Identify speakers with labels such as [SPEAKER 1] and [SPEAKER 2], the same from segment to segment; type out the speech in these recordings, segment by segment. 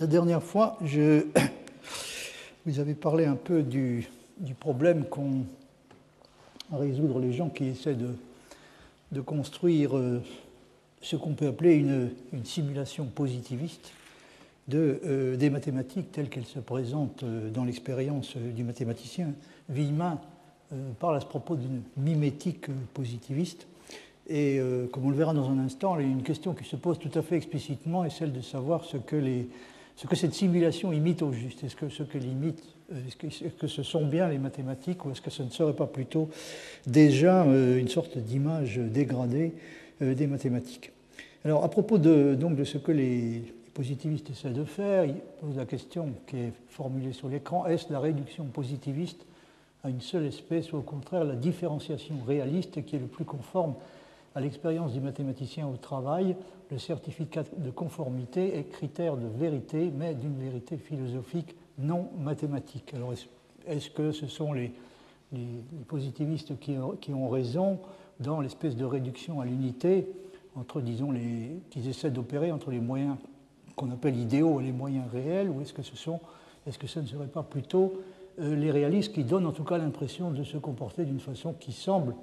[SPEAKER 1] La dernière fois, je vous avez parlé un peu du, problème qu'ont à résoudre les gens qui essaient de, construire euh, ce qu'on peut appeler une, simulation positiviste de, euh, des mathématiques telles qu'elles se présentent euh, dans l'expérience du mathématicien. Villemin parle à ce propos d'une mimétique positiviste. Et comme on le verra dans un instant, une question qui se pose tout à fait explicitement est celle de savoir ce que les ce que cette simulation imite au juste. Est-ce que ce qu'elle imite, euh, est-ce que, ce sont bien les mathématiques ou est-ce que ce ne serait pas plutôt déjà euh, une sorte d'image dégradée euh, des mathématiques? Alors à propos de, donc, de ce que les positivistes essaient de faire, ils posent la question qui est formulée sur l'écran, est-ce la réduction positiviste à une seule espèce ou au contraire la différenciation réaliste qui est le plus conforme à l'expérience du mathématicien au travail, le certificat de conformité est critère de vérité, mais d'une vérité philosophique non mathématique. Alors, est-ce que ce sont les, positivistes qui, ont raison dans l'espèce de réduction à l'unité entre, disons, les, qu'ils essaient d'opérer entre les moyens qu'on appelle idéaux et les moyens réels, ou est-ce que ce sont, est-ce que ne serait pas plutôt euh, les réalistes qui donnent en tout cas l'impression de se comporter d'une façon qui semble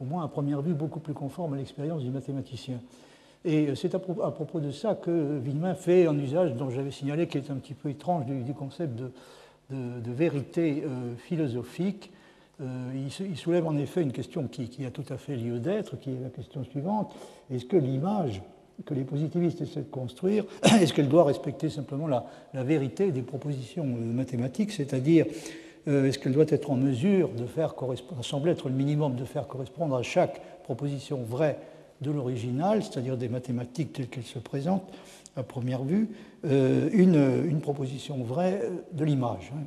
[SPEAKER 1] au moins à première vue, beaucoup plus conforme à l'expérience du mathématicien? Et c'est à, propos de ça que Villemin fait un usage dont j'avais signalé qui est un petit peu étrange du, concept de, vérité euh, philosophique. Euh, il, soulève en effet une question qui, a tout à fait lieu d'être, qui est la question suivante. Est-ce que l'image que les positivistes essaient de construire, est-ce qu'elle doit respecter simplement la, vérité des propositions euh, mathématiques, c'est-à-dire euh, est-ce qu'elle doit être en mesure de faire correspondre, semble être le minimum de faire correspondre à chaque proposition vraie de l'original, c'est-à-dire des mathématiques telles qu'elles se présentent à première vue, euh, une, proposition vraie de l'image hein.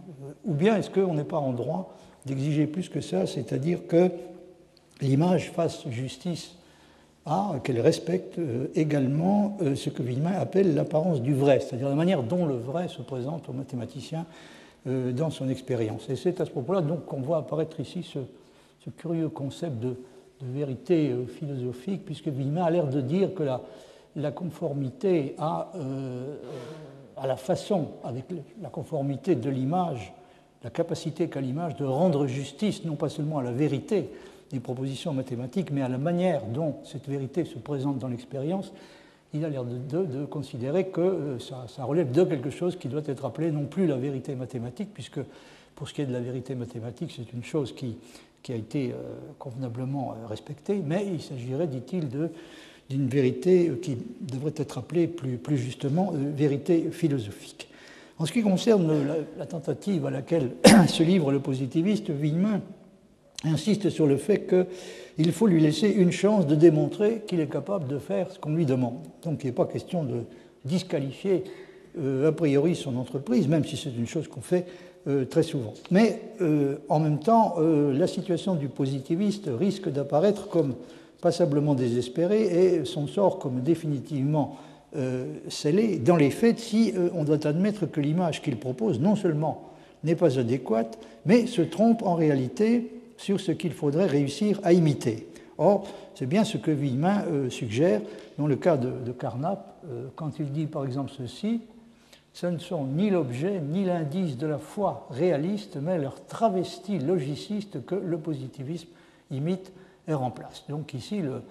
[SPEAKER 1] Ou bien est-ce qu'on n'est pas en droit d'exiger plus que ça, c'est-à-dire que l'image fasse justice à, qu'elle respecte euh, également ce que Villemin appelle l'apparence du vrai, c'est-à-dire la manière dont le vrai se présente aux mathématiciens euh, dans son expérience. Et c'est à ce propos-là qu'on voit apparaître ici ce, curieux concept de, vérité euh, philosophique, puisque Villemin a l'air de dire que la, conformité euh, à, la façon, avec la conformité de l'image, la capacité qu'a l'image de rendre justice non pas seulement à la vérité des propositions mathématiques, mais à la manière dont cette vérité se présente dans l'expérience, il a l'air de, considérer que euh, ça, relève de quelque chose qui doit être appelé non plus la vérité mathématique, puisque pour ce qui est de la vérité mathématique, c'est une chose qui, a été euh, convenablement euh, respectée, mais il s'agirait, dit-il, d'une vérité qui devrait être appelée plus, justement vérité philosophique. En ce qui concerne la, tentative à laquelle se livre le positiviste, Villemin insiste sur le fait qu'il faut lui laisser une chance de démontrer qu'il est capable de faire ce qu'on lui demande. Donc il n'est pas question de disqualifier euh, a priori son entreprise, même si c'est une chose qu'on fait euh, très souvent. Mais euh, en même temps, la situation du positiviste risque d'apparaître comme passablement désespérée et son sort comme définitivement scellé dans les faits si on doit admettre que l'image qu'il propose non seulement n'est pas adéquate, mais se trompe en réalité sur ce qu'il faudrait réussir à imiter. Or, c'est bien ce que Villemin euh, suggère dans le cas de, Carnap, euh, quand il dit par exemple ceci ce ne sont ni l'objet ni l'indice de la foi réaliste, mais leur travesti logiciste que le positivisme imite et remplace. Donc ici, le,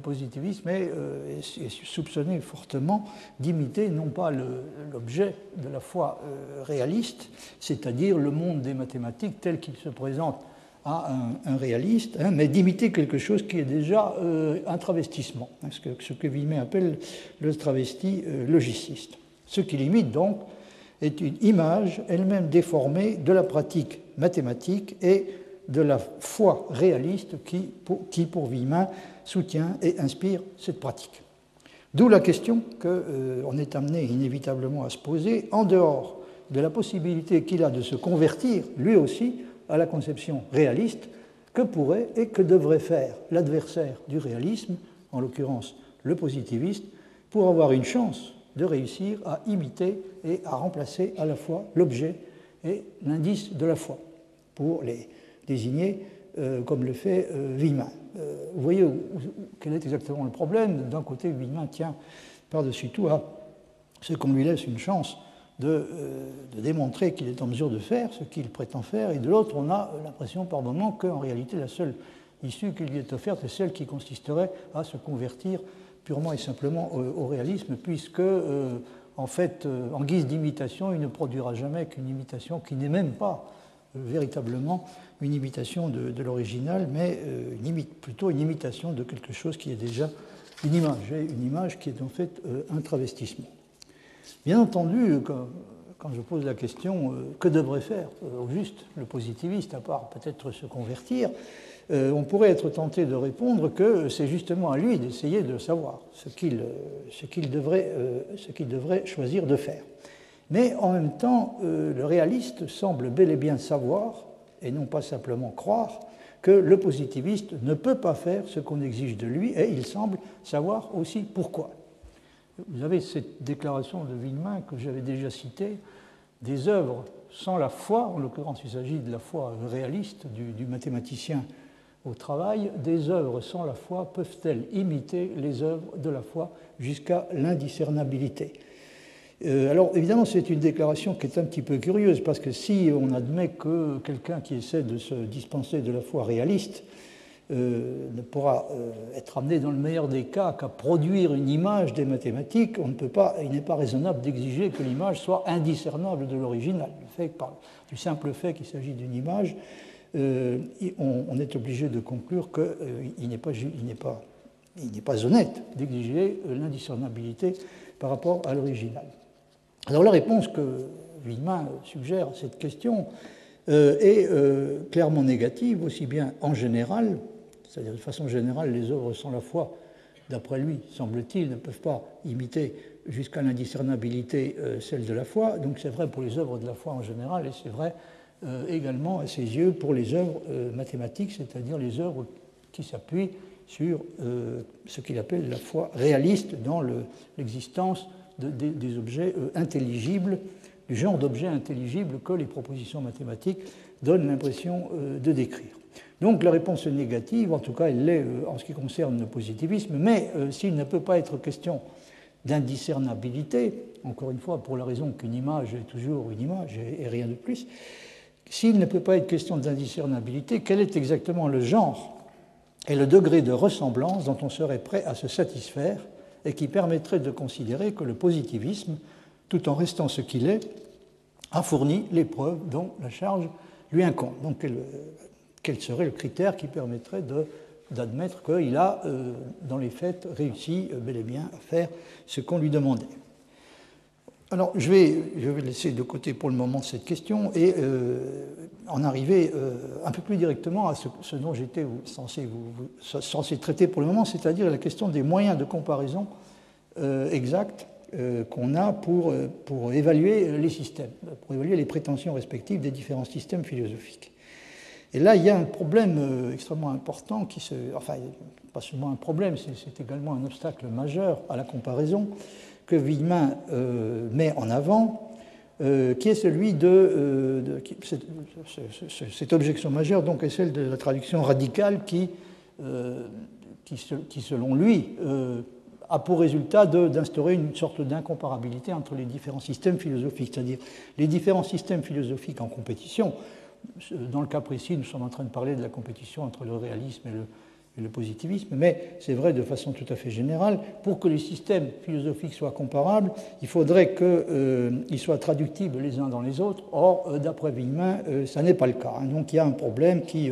[SPEAKER 1] positivisme euh, est, soupçonné fortement d'imiter non pas l'objet de la foi réaliste, c'est-à-dire le monde des mathématiques tel qu'il se présente à un, réaliste, hein, mais d'imiter quelque chose qui est déjà euh, un travestissement, hein, ce, que, ce que appelle le travesti euh, logiciste. Ce qu'il imite donc est une image elle-même déformée de la pratique mathématique et de la foi réaliste qui, pour, qui, pour soutient et inspire cette pratique. D'où la question qu'on euh, est amené inévitablement à se poser, en dehors de la possibilité qu'il a de se convertir, lui aussi, à la conception réaliste que pourrait et que devrait faire l'adversaire du réalisme, en l'occurrence le positiviste, pour avoir une chance de réussir à imiter et à remplacer à la fois l'objet et l'indice de la foi, pour les désigner euh, comme le fait euh, euh vous voyez quel est exactement le problème? D'un côté, Villemin tient par-dessus tout à ce qu'on lui laisse une chance de, démontrer qu'il est en mesure de faire ce qu'il prétend faire, et de l'autre, on a l'impression par moment qu'en réalité, la seule issue qui lui est offerte est celle qui consisterait à se convertir purement et simplement au, réalisme, puisque, en fait, en guise d'imitation, il ne produira jamais qu'une imitation qui n'est même pas véritablement une imitation de, l'original, mais plutôt une imitation de quelque chose qui est déjà une image, une image qui est en fait un travestissement. Bien entendu, quand, je pose la question euh, que devrait faire euh, au juste le positiviste, à part peut-être se convertir, euh, on pourrait être tenté de répondre que c'est justement à lui d'essayer de savoir ce qu'il devrait, devrait, choisir de faire. Mais en même temps, le réaliste semble bel et bien savoir, et non pas simplement croire, que le positiviste ne peut pas faire ce qu'on exige de lui, et il semble savoir aussi pourquoi. Vous avez cette déclaration de Villemin que j'avais déjà citée, des œuvres sans la foi, en l'occurrence il s'agit de la foi réaliste du, mathématicien au travail, des œuvres sans la foi peuvent-elles imiter les œuvres de la foi jusqu'à l'indiscernabilité euh, alors évidemment, c'est une déclaration qui est un petit peu curieuse, parce que si on admet que quelqu'un qui essaie de se dispenser de la foi réaliste euh, ne pourra euh, être amené dans le meilleur des cas qu'à produire une image des mathématiques, on ne peut pas, il n'est pas raisonnable d'exiger que l'image soit indiscernable de l'original. Du simple fait qu'il s'agit d'une image, euh, on, est obligé de conclure qu'il n'est pas, honnête d'exiger l'indiscernabilité par rapport à l'original. Alors la réponse que Villemin suggère à cette question est clairement négative, aussi bien en général c'est-à-dire de façon générale, les œuvres sans la foi, d'après lui, semble-t-il, ne peuvent pas imiter jusqu'à l'indiscernabilité euh, celle de la foi. Donc c'est vrai pour les œuvres de la foi en général, et c'est vrai euh, également à ses yeux pour les œuvres euh, mathématiques, c'est-à-dire les œuvres qui s'appuient sur ce qu'il appelle la foi réaliste dans l'existence des objets intelligibles, du genre d'objets intelligibles que les propositions mathématiques donnent l'impression de décrire. Donc la réponse est négative, en tout cas elle l'est euh, en ce qui concerne le positivisme, mais euh, s'il ne peut pas être question d'indiscernabilité, encore une fois pour la raison qu'une image est toujours une image et rien de plus, s'il ne peut pas être question d'indiscernabilité, quel est exactement le genre et le degré de ressemblance dont on serait prêt à se satisfaire et qui permettrait de considérer que le positivisme, tout en restant ce qu'il est, a fourni les preuves dont la charge lui incombe. Donc quel serait le critère qui permettrait d'admettre qu'il a, euh, dans les faits, réussi euh, bel et bien à faire ce qu'on lui demandait? Alors, je vais, je vais, laisser de côté pour le moment cette question et euh, en arriver un peu plus directement à ce, dont j'étais censé, censé, traiter pour le moment, c'est-à-dire la question des moyens de comparaison exacts qu'on a pour, pour évaluer les systèmes, pour évaluer les prétentions respectives des différents systèmes philosophiques. Et là, il y a un problème euh, extrêmement important qui se. Enfin, pas seulement un problème, c'est également un obstacle majeur à la comparaison que Villemin euh, met en avant, euh, qui est celui de. cette, objection majeure, donc, est celle de la traduction radicale qui, qui, selon lui, a pour résultat d'instaurer une sorte d'incomparabilité entre les différents systèmes philosophiques, c'est-à-dire les différents systèmes philosophiques en compétition dans le cas précis, nous sommes en train de parler de la compétition entre le réalisme et le, positivisme, mais c'est vrai de façon tout à fait générale. Pour que les systèmes philosophiques soient comparables, il faudrait qu'ils euh, soient traductibles les uns dans les autres. Or, euh, d'après Villemin, euh, ça n'est pas le cas. Hein. Donc il y a un problème qui,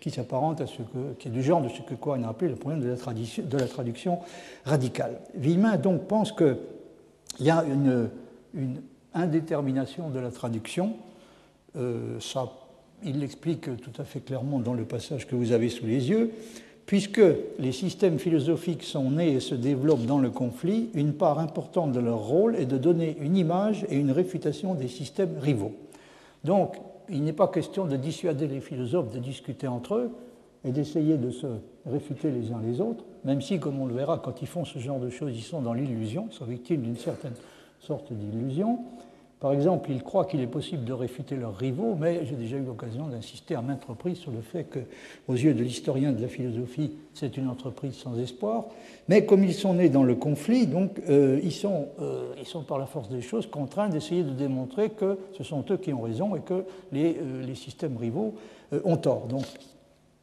[SPEAKER 1] qui s'apparente à ce que, qui est du genre de ce que Cohen a appelé le problème de la, traduction radicale. Villemin donc pense qu'il y a une, indétermination de la traduction ça, il l'explique tout à fait clairement dans le passage que vous avez sous les yeux. Puisque les systèmes philosophiques sont nés et se développent dans le conflit, une part importante de leur rôle est de donner une image et une réfutation des systèmes rivaux. Donc, il n'est pas question de dissuader les philosophes de discuter entre eux et d'essayer de se réfuter les uns les autres, même si, comme on le verra, quand ils font ce genre de choses, ils sont dans l'illusion, sont victimes d'une certaine sorte d'illusion. Par exemple, ils croient qu'il est possible de réfuter leurs rivaux, mais j'ai déjà eu l'occasion d'insister à maintes reprises sur le fait que, aux yeux de l'historien de la philosophie, c'est une entreprise sans espoir. Mais comme ils sont nés dans le conflit, euh, ils, sont, euh, ils, sont, par la force des choses contraints d'essayer de démontrer que ce sont eux qui ont raison et que les, euh, systèmes rivaux ont tort.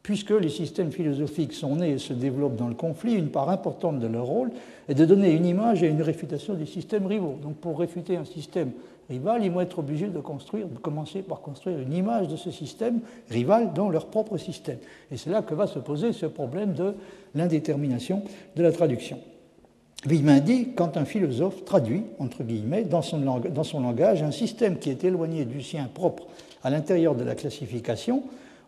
[SPEAKER 1] Puisque les systèmes philosophiques sont nés et se développent dans le conflit, une part importante de leur rôle est de donner une image et une réfutation des systèmes rivaux. Donc, pour réfuter un système rival, ils vont être obligés de, construire, de commencer par construire une image de ce système rival dans leur propre système. Et c'est là que va se poser ce problème de l'indétermination de la traduction. Villemin dit quand un philosophe traduit, entre guillemets, dans son, dans son langage un système qui est éloigné du sien propre à l'intérieur de la classification,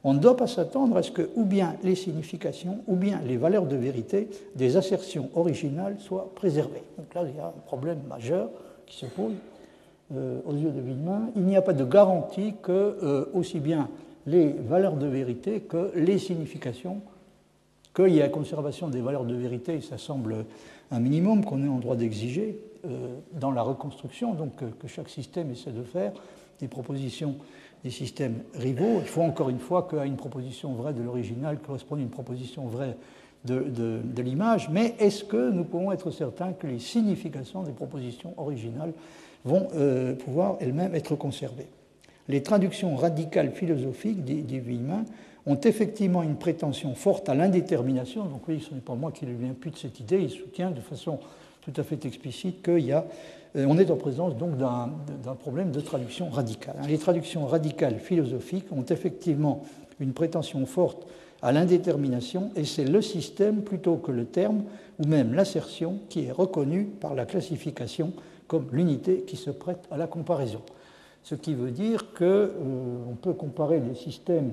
[SPEAKER 1] on ne doit pas s'attendre à ce que ou bien les significations ou bien les valeurs de vérité des assertions originales soient préservées. Donc là, il y a un problème majeur qui se pose euh, aux yeux de Villemin, il n'y a pas de garantie que euh, aussi bien les valeurs de vérité que les significations, qu'il y la conservation des valeurs de vérité, ça semble un minimum qu'on est en droit d'exiger euh, dans la reconstruction, donc que chaque système essaie de faire des propositions des systèmes rivaux. Il faut encore une fois qu'à une proposition vraie de l'original corresponde une proposition vraie de, de l'image, mais est-ce que nous pouvons être certains que les significations des propositions originales vont euh, pouvoir elles-mêmes être conservées? Les traductions radicales philosophiques, dit, dit ont effectivement une prétention forte à l'indétermination. Donc oui, ce n'est pas moi qui lui impute cette idée, il soutient de façon tout à fait explicite qu'on y a, on est en présence donc d'un problème de traduction radicale. Les traductions radicales philosophiques ont effectivement une prétention forte à l'indétermination, et c'est le système plutôt que le terme, ou même l'assertion, qui est reconnu par la classification comme l'unité qui se prête à la comparaison. Ce qui veut dire qu'on euh, peut comparer des systèmes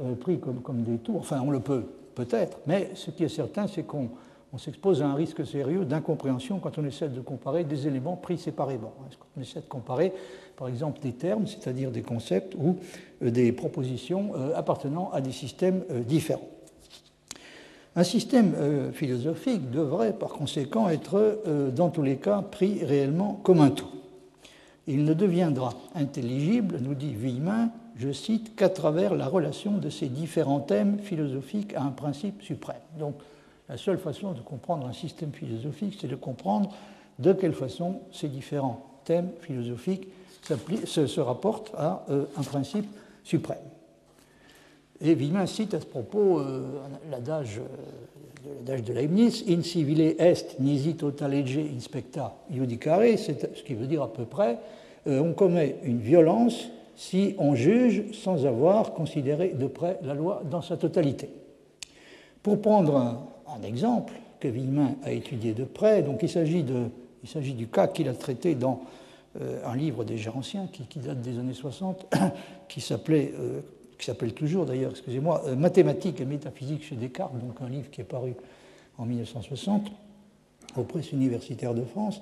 [SPEAKER 1] euh, pris comme, des tours, enfin on le peut peut-être, mais ce qui est certain, c'est qu'on s'expose à un risque sérieux d'incompréhension quand on essaie de comparer des éléments pris séparément. Quand on essaie de comparer, par exemple, des termes, c'est-à-dire des concepts ou euh, des propositions appartenant à des systèmes différents. Un système euh, philosophique devrait par conséquent être euh, dans tous les cas pris réellement comme un tout. Il ne deviendra intelligible, nous dit Villemin, je cite, qu'à travers la relation de ces différents thèmes philosophiques à un principe suprême. Donc la seule façon de comprendre un système philosophique, c'est de comprendre de quelle façon ces différents thèmes philosophiques se, rapportent à euh, un principe suprême. Et Villemin cite à ce propos euh, l'adage euh, de Leibniz, in civile est nisi tota lege inspecta judicare, ce qui veut dire à peu près on commet une violence si on juge sans avoir considéré de près la loi dans sa totalité. Pour prendre un, exemple que Villemin a étudié de près, donc il s'agit, du cas qu'il a traité dans un livre déjà ancien qui, date des années 60, qui s'appelait qui s'appelle toujours d'ailleurs, excusez-moi, euh, Mathématiques et métaphysique chez Descartes, donc un livre qui est paru en 1960 aux presses universitaires de France.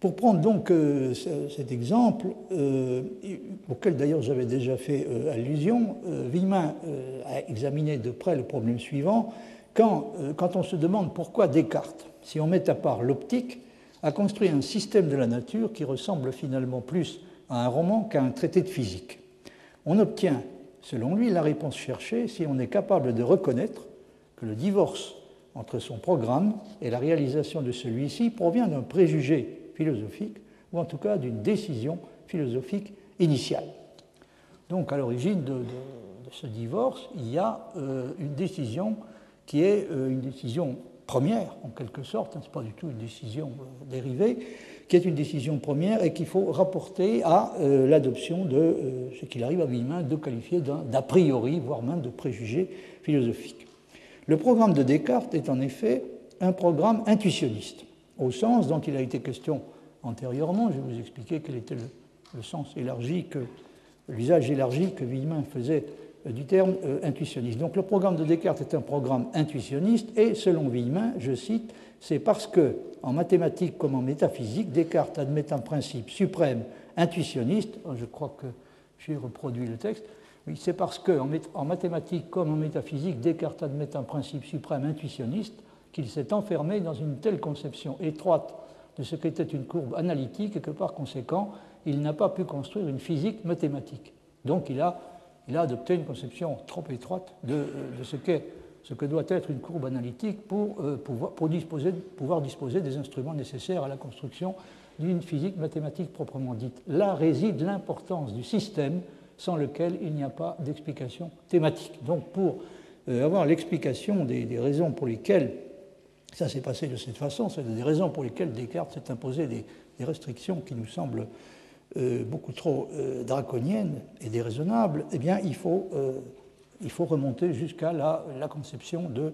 [SPEAKER 1] Pour prendre donc euh, cet exemple, euh, auquel d'ailleurs j'avais déjà fait allusion, Villemin a examiné de près le problème suivant. Quand, quand on se demande pourquoi Descartes, si on met à part l'optique, a construit un système de la nature qui ressemble finalement plus à un roman qu'à un traité de physique, on obtient selon lui, la réponse cherchée si on est capable de reconnaître que le divorce entre son programme et la réalisation de celui-ci provient d'un préjugé philosophique ou en tout cas d'une décision philosophique initiale. Donc à l'origine de, ce divorce, il y a euh, une décision qui est euh, une décision première en quelque sorte, hein, ce n'est pas du tout une décision euh, dérivée, qui est une décision première et qu'il faut rapporter à euh, l'adoption de ce qu'il arrive à Villemin de qualifier d'a priori, voire même de préjugé philosophique. Le programme de Descartes est en effet un programme intuitionniste, au sens dont il a été question antérieurement. Je vais vous expliquer quel était le, sens élargi que l'usage élargi que Villemin faisait du terme intuitionniste. Donc le programme de Descartes est un programme intuitionniste et selon Villemin, je cite, c'est parce que, en mathématiques comme en métaphysique, Descartes admet un principe suprême intuitionniste. Oh, je crois que j'ai reproduit le texte. Oui, c'est parce que, en mathématiques comme en métaphysique, Descartes admet un principe suprême intuitionniste qu'il s'est enfermé dans une telle conception étroite de ce qu'était une courbe analytique et que par conséquent, il n'a pas pu construire une physique mathématique. Donc il a, il a adopté une conception trop étroite de, de ce, que doit être une courbe analytique pour, euh, pouvoir, disposer, des instruments nécessaires à la construction d'une physique mathématique proprement dite. Là réside l'importance du système sans lequel il n'y a pas d'explication thématique. Donc pour euh, avoir l'explication des, raisons pour lesquelles ça s'est passé de cette façon, c'est des raisons pour lesquelles Descartes s'est imposé des, restrictions qui nous semblent euh, beaucoup trop euh, draconiennes et déraisonnables, eh bien il faut, euh, il faut remonter jusqu'à la, conception de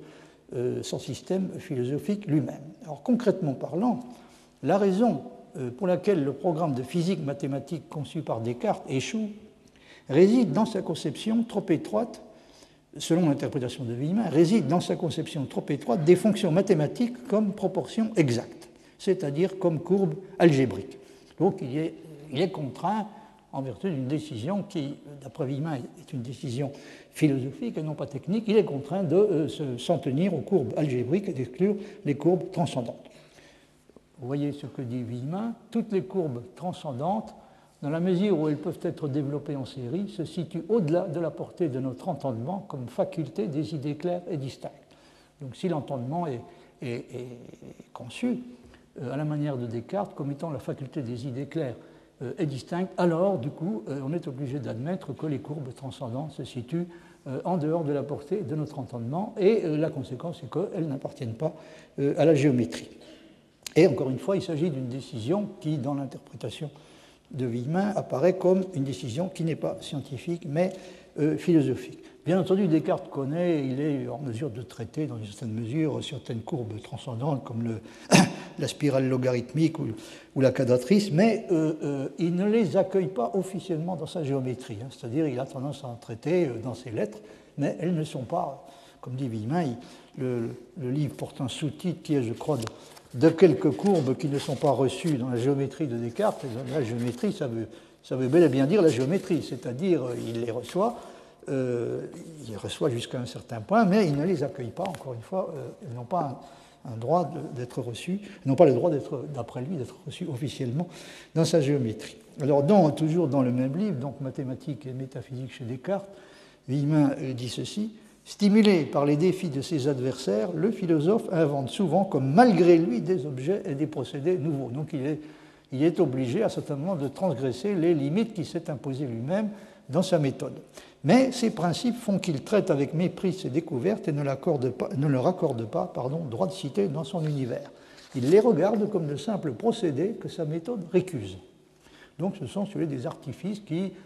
[SPEAKER 1] son système philosophique lui-même. Alors concrètement parlant, la raison pour laquelle le programme de physique mathématique conçu par Descartes échoue réside dans sa conception trop étroite, selon l'interprétation de Villemin, réside dans sa conception trop étroite des fonctions mathématiques comme proportions exactes, c'est-à-dire comme courbes algébriques. Donc il est, il est contraint, en vertu d'une décision qui, d'après Villemin, est une décision philosophique et non pas technique, il est contraint de euh, s'en tenir aux courbes algébriques et d'exclure les courbes transcendantes. Vous voyez ce que dit Villemin, toutes les courbes transcendantes dans la mesure où elles peuvent être développées en série, se situent au-delà de la portée de notre entendement comme faculté des idées claires et distinctes. Donc si l'entendement est, conçu euh, à la manière de Descartes comme étant la faculté des idées claires euh, et distinctes, alors du coup euh, on est obligé d'admettre que les courbes transcendantes se situent euh, en dehors de la portée de notre entendement et la conséquence est qu'elles n'appartiennent pas à la géométrie. Et encore une fois, il s'agit d'une décision qui, dans l'interprétation de Villemin apparaît comme une décision qui n'est pas scientifique mais philosophique. Bien entendu, Descartes connaît, il est en mesure de traiter dans une certaine mesure certaines courbes transcendantes comme le, la spirale logarithmique ou, la quadratrice, mais euh, euh, il ne les accueille pas officiellement dans sa géométrie. Hein, C'est-à-dire il a tendance à en traiter euh, dans ses lettres, mais elles ne sont pas, comme dit Villemin, le, livre porte un sous-titre qui est, je crois, de, quelques courbes qui ne sont pas reçues dans la géométrie de Descartes. La géométrie, ça veut, bel et bien dire la géométrie, c'est-à-dire il les reçoit, il les reçoit jusqu'à un certain point, mais il ne les accueille pas, encore une fois, euh, ils n'ont pas un, droit d'être reçus, ils n'ont pas le droit d'être, d'après lui, d'être reçus officiellement dans sa géométrie. Alors, dans, toujours dans le même livre, donc Mathématiques et métaphysique chez Descartes, Villemin dit ceci Stimulé par les défis de ses adversaires, le philosophe invente souvent, comme malgré lui, des objets et des procédés nouveaux. Donc il est, est obligé à certains moments de transgresser les limites qu'il s'est imposées lui-même dans sa méthode. Mais ces principes font qu'il traite avec mépris ses découvertes et ne, leur accorde pas pardon, droit de citer dans son univers. Il les regarde comme de simples procédés que sa méthode récuse. Donc ce sont celui des artifices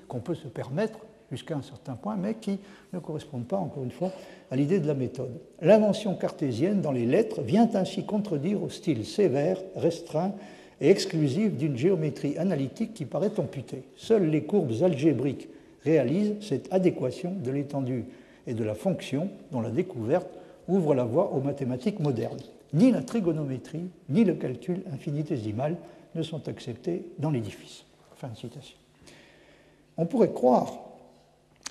[SPEAKER 1] qu'on peut se permettre jusqu'à un certain point, mais qui ne correspondent pas, encore une fois, à l'idée de la méthode. L'invention cartésienne dans les lettres vient ainsi contredire au style sévère, restreint et exclusif d'une géométrie analytique qui paraît amputée. Seules les courbes algébriques réalisent cette adéquation de l'étendue et de la fonction dont la découverte ouvre la voie aux mathématiques modernes. Ni la trigonométrie, ni le calcul infinitésimal ne sont acceptés dans l'édifice. Fin de citation. On pourrait croire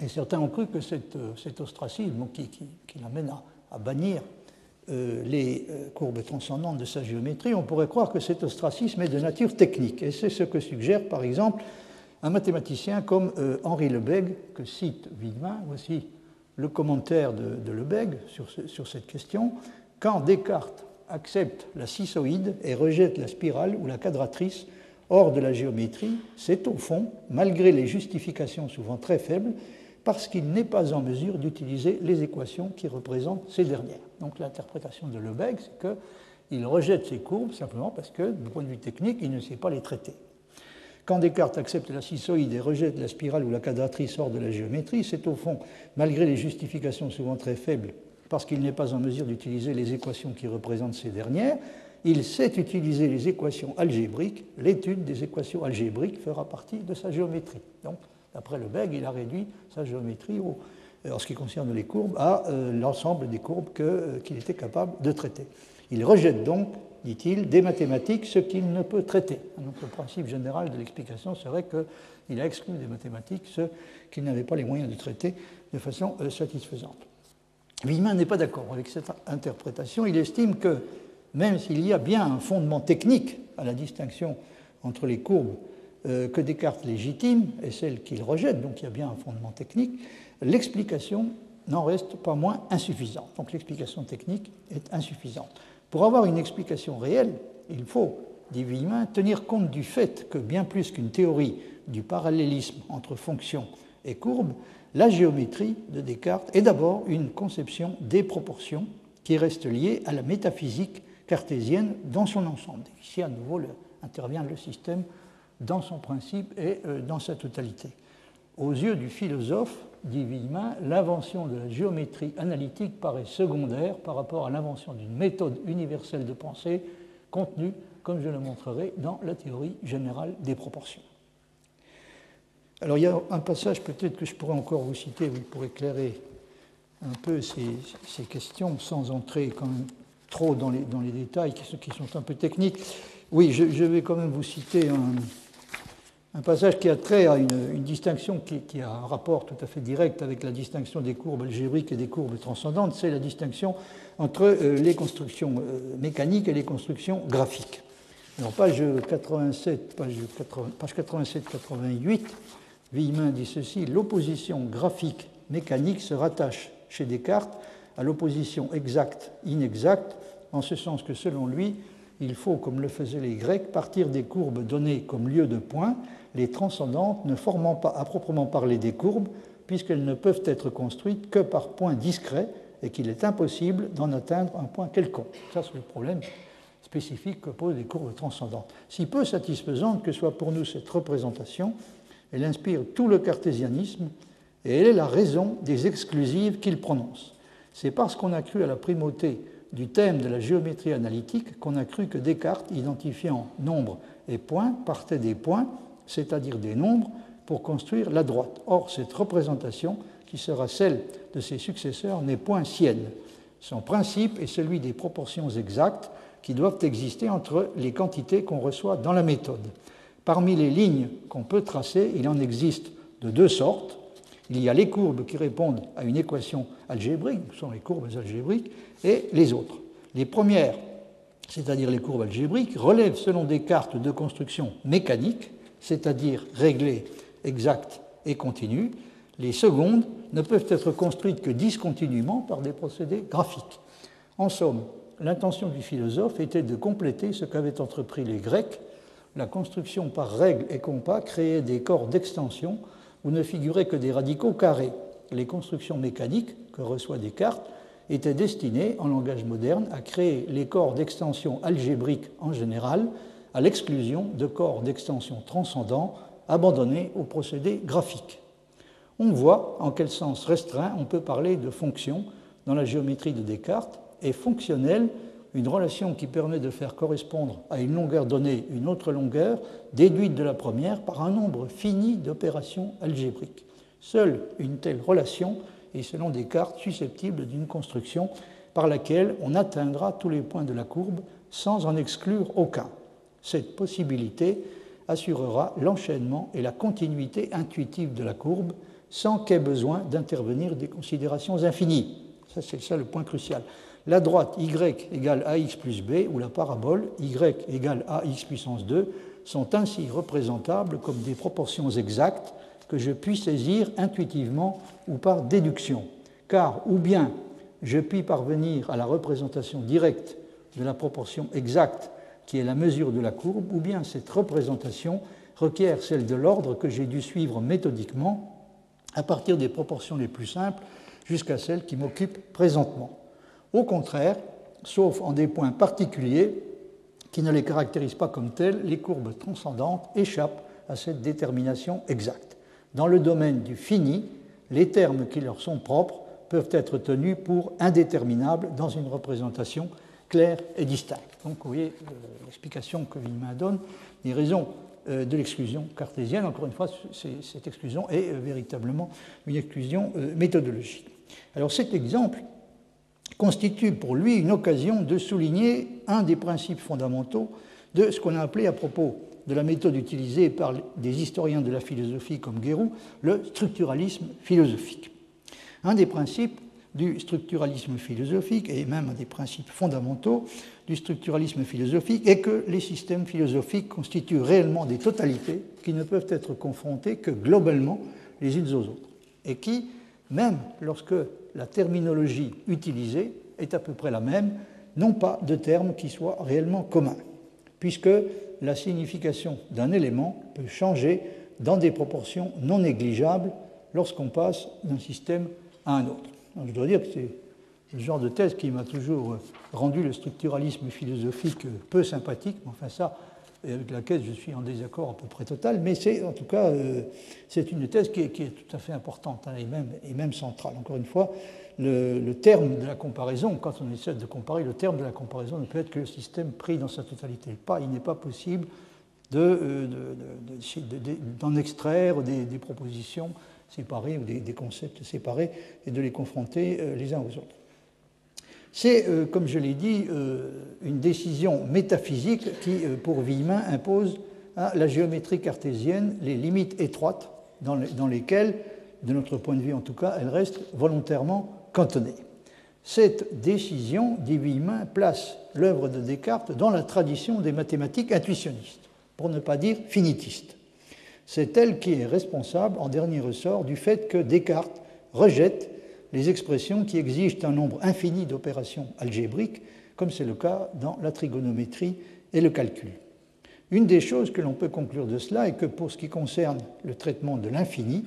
[SPEAKER 1] et certains ont cru que euh, cet ostracisme qui, l'amène à, à, bannir euh, les euh, courbes transcendantes de sa géométrie, on pourrait croire que cet ostracisme est de nature technique. Et c'est ce que suggère par exemple un mathématicien comme euh, Henri Lebesgue, que cite Villemin. Voici le commentaire de, de Lebesgue sur, ce, sur cette question. Quand Descartes accepte la cissoïde et rejette la spirale ou la quadratrice hors de la géométrie, c'est au fond, malgré les justifications souvent très faibles, parce qu'il n'est pas en mesure d'utiliser les équations qui représentent ces dernières. Donc l'interprétation de Lebesgue, c'est qu'il rejette ces courbes simplement parce que, du point de vue technique, il ne sait pas les traiter. Quand Descartes accepte la cissoïde et rejette la spirale ou la quadratrice hors de la géométrie, c'est au fond, malgré les justifications souvent très faibles, parce qu'il n'est pas en mesure d'utiliser les équations qui représentent ces dernières, il sait utiliser les équations algébriques. L'étude des équations algébriques fera partie de sa géométrie. Donc, D'après Lebesgue, il a réduit sa géométrie euh, en ce qui concerne les courbes à euh, l'ensemble des courbes euh, qu'il qu était capable de traiter. Il rejette donc, dit-il, des mathématiques ce qu'il ne peut traiter. Donc le principe général de l'explication serait qu'il a exclu des mathématiques ce qu'il n'avait pas les moyens de traiter de façon euh, satisfaisante. Wieman n'est pas d'accord avec cette interprétation. Il estime que même s'il y a bien un fondement technique à la distinction entre les courbes euh, que Descartes légitime et celles qu'il rejette, donc il y a bien un fondement technique, l'explication n'en reste pas moins insuffisante. Donc l'explication technique est insuffisante. Pour avoir une explication réelle, il faut, dit Villemin, tenir compte du fait que bien plus qu'une théorie du parallélisme entre fonctions et courbes, la géométrie de Descartes est d'abord une conception des proportions qui reste liée à la métaphysique cartésienne dans son ensemble. Ici, à nouveau, intervient le système dans son principe et euh, dans sa totalité. Aux yeux du philosophe, dit Villemin, l'invention de la géométrie analytique paraît secondaire par rapport à l'invention d'une méthode universelle de pensée contenue, comme je le montrerai, dans la théorie générale des proportions. Alors il y a un passage peut-être que je pourrais encore vous citer pour éclairer un peu ces, questions sans entrer quand même trop dans les, dans les détails qui, sont un peu techniques. Oui, je, je vais quand même vous citer un, un passage qui a trait à une, distinction qui, a un rapport tout à fait direct avec la distinction des courbes algébriques et des courbes transcendantes, c'est la distinction entre euh, les constructions euh, mécaniques et les constructions graphiques. Alors, page 87, page, 87-88, Villemin dit ceci l'opposition graphique-mécanique se rattache chez Descartes à l'opposition exacte-inexacte, en ce sens que selon lui, il faut, comme le faisaient les Grecs, partir des courbes données comme lieu de point les transcendantes ne formant pas à proprement parler des courbes, puisqu'elles ne peuvent être construites que par points discrets et qu'il est impossible d'en atteindre un point quelconque. Ça, c'est le problème spécifique que posent les courbes transcendantes. Si peu satisfaisante que soit pour nous cette représentation, elle inspire tout le cartésianisme et elle est la raison des exclusives qu'il prononce. C'est parce qu'on a cru à la primauté du thème de la géométrie analytique qu'on a cru que Descartes, identifiant nombre et points, partait des points c'est-à-dire des nombres, pour construire la droite. Or, cette représentation, qui sera celle de ses successeurs, n'est point sienne. Son principe est celui des proportions exactes qui doivent exister entre les quantités qu'on reçoit dans la méthode. Parmi les lignes qu'on peut tracer, il en existe de deux sortes. Il y a les courbes qui répondent à une équation algébrique, ce sont les courbes algébriques, et les autres. Les premières, c'est-à-dire les courbes algébriques, relèvent selon des cartes de construction mécanique c'est-à-dire réglées, exactes et continues. Les secondes ne peuvent être construites que discontinuement par des procédés graphiques. En somme, l'intention du philosophe était de compléter ce qu'avaient entrepris les Grecs. La construction par règles et compas créait des corps d'extension où ne figuraient que des radicaux carrés. Les constructions mécaniques que reçoit Descartes étaient destinées, en langage moderne, à créer les corps d'extension algébriques en général, à l'exclusion de corps d'extension transcendants abandonnés au procédé graphique. On voit en quel sens restreint on peut parler de fonction dans la géométrie de Descartes et fonctionnelle une relation qui permet de faire correspondre à une longueur donnée une autre longueur déduite de la première par un nombre fini d'opérations algébriques. Seule une telle relation est selon Descartes susceptible d'une construction par laquelle on atteindra tous les points de la courbe sans en exclure aucun. Cette possibilité assurera l'enchaînement et la continuité intuitive de la courbe sans qu'ait besoin d'intervenir des considérations infinies. Ça, c'est ça le point crucial. La droite y égale ax plus b ou la parabole y égale ax puissance 2 sont ainsi représentables comme des proportions exactes que je puis saisir intuitivement ou par déduction. Car ou bien je puis parvenir à la représentation directe de la proportion exacte qui est la mesure de la courbe, ou bien cette représentation requiert celle de l'ordre que j'ai dû suivre méthodiquement à partir des proportions les plus simples jusqu'à celles qui m'occupent présentement. Au contraire, sauf en des points particuliers qui ne les caractérisent pas comme tels, les courbes transcendantes échappent à cette détermination exacte. Dans le domaine du fini, les termes qui leur sont propres peuvent être tenus pour indéterminables dans une représentation claire et distincte. Donc vous voyez euh, l'explication que Villemin donne, les raisons euh, de l'exclusion cartésienne. Encore une fois, cette exclusion est euh, véritablement une exclusion méthodologique. Alors cet exemple constitue pour lui une occasion de souligner un des principes fondamentaux de ce qu'on a appelé à propos de la méthode utilisée par des historiens de la philosophie comme Guérou, le structuralisme philosophique. Un des principes du structuralisme philosophique et même un des principes fondamentaux du structuralisme philosophique est que les systèmes philosophiques constituent réellement des totalités qui ne peuvent être confrontées que globalement les unes aux autres et qui, même lorsque la terminologie utilisée est à peu près la même, n'ont pas de termes qui soient réellement communs, puisque la signification d'un élément peut changer dans des proportions non négligeables lorsqu'on passe d'un système à un autre. je dois dire que c'est le genre de thèse qui m'a toujours rendu le structuralisme philosophique peu sympathique, mais enfin ça, avec laquelle je suis en désaccord à peu près total, mais c'est en tout cas euh, c'est une thèse qui est, tout à fait importante hein, et, même, et, centrale. Encore une fois, le, terme de la comparaison, quand on essaie de comparer, le terme de la comparaison ne peut être que le système pris dans sa totalité. Il n'est pas possible euh, d'en extraire des, propositions séparées ou des, concepts séparés et de les confronter euh, les uns aux autres. C'est, euh, comme je l'ai dit, une décision métaphysique qui, pour Villemin, impose à la géométrie cartésienne les limites étroites dans, lesquelles, de notre point de vue en tout cas, elle reste volontairement cantonnée. Cette décision, dit place l'œuvre de Descartes dans la tradition des mathématiques intuitionnistes pour ne pas dire finitiste. C'est elle qui est responsable, en dernier ressort, du fait que Descartes rejette les expressions qui exigent un nombre infini d'opérations algébriques, comme c'est le cas dans la trigonométrie et le calcul. Une des choses que l'on peut conclure de cela est que pour ce qui concerne le traitement de l'infini,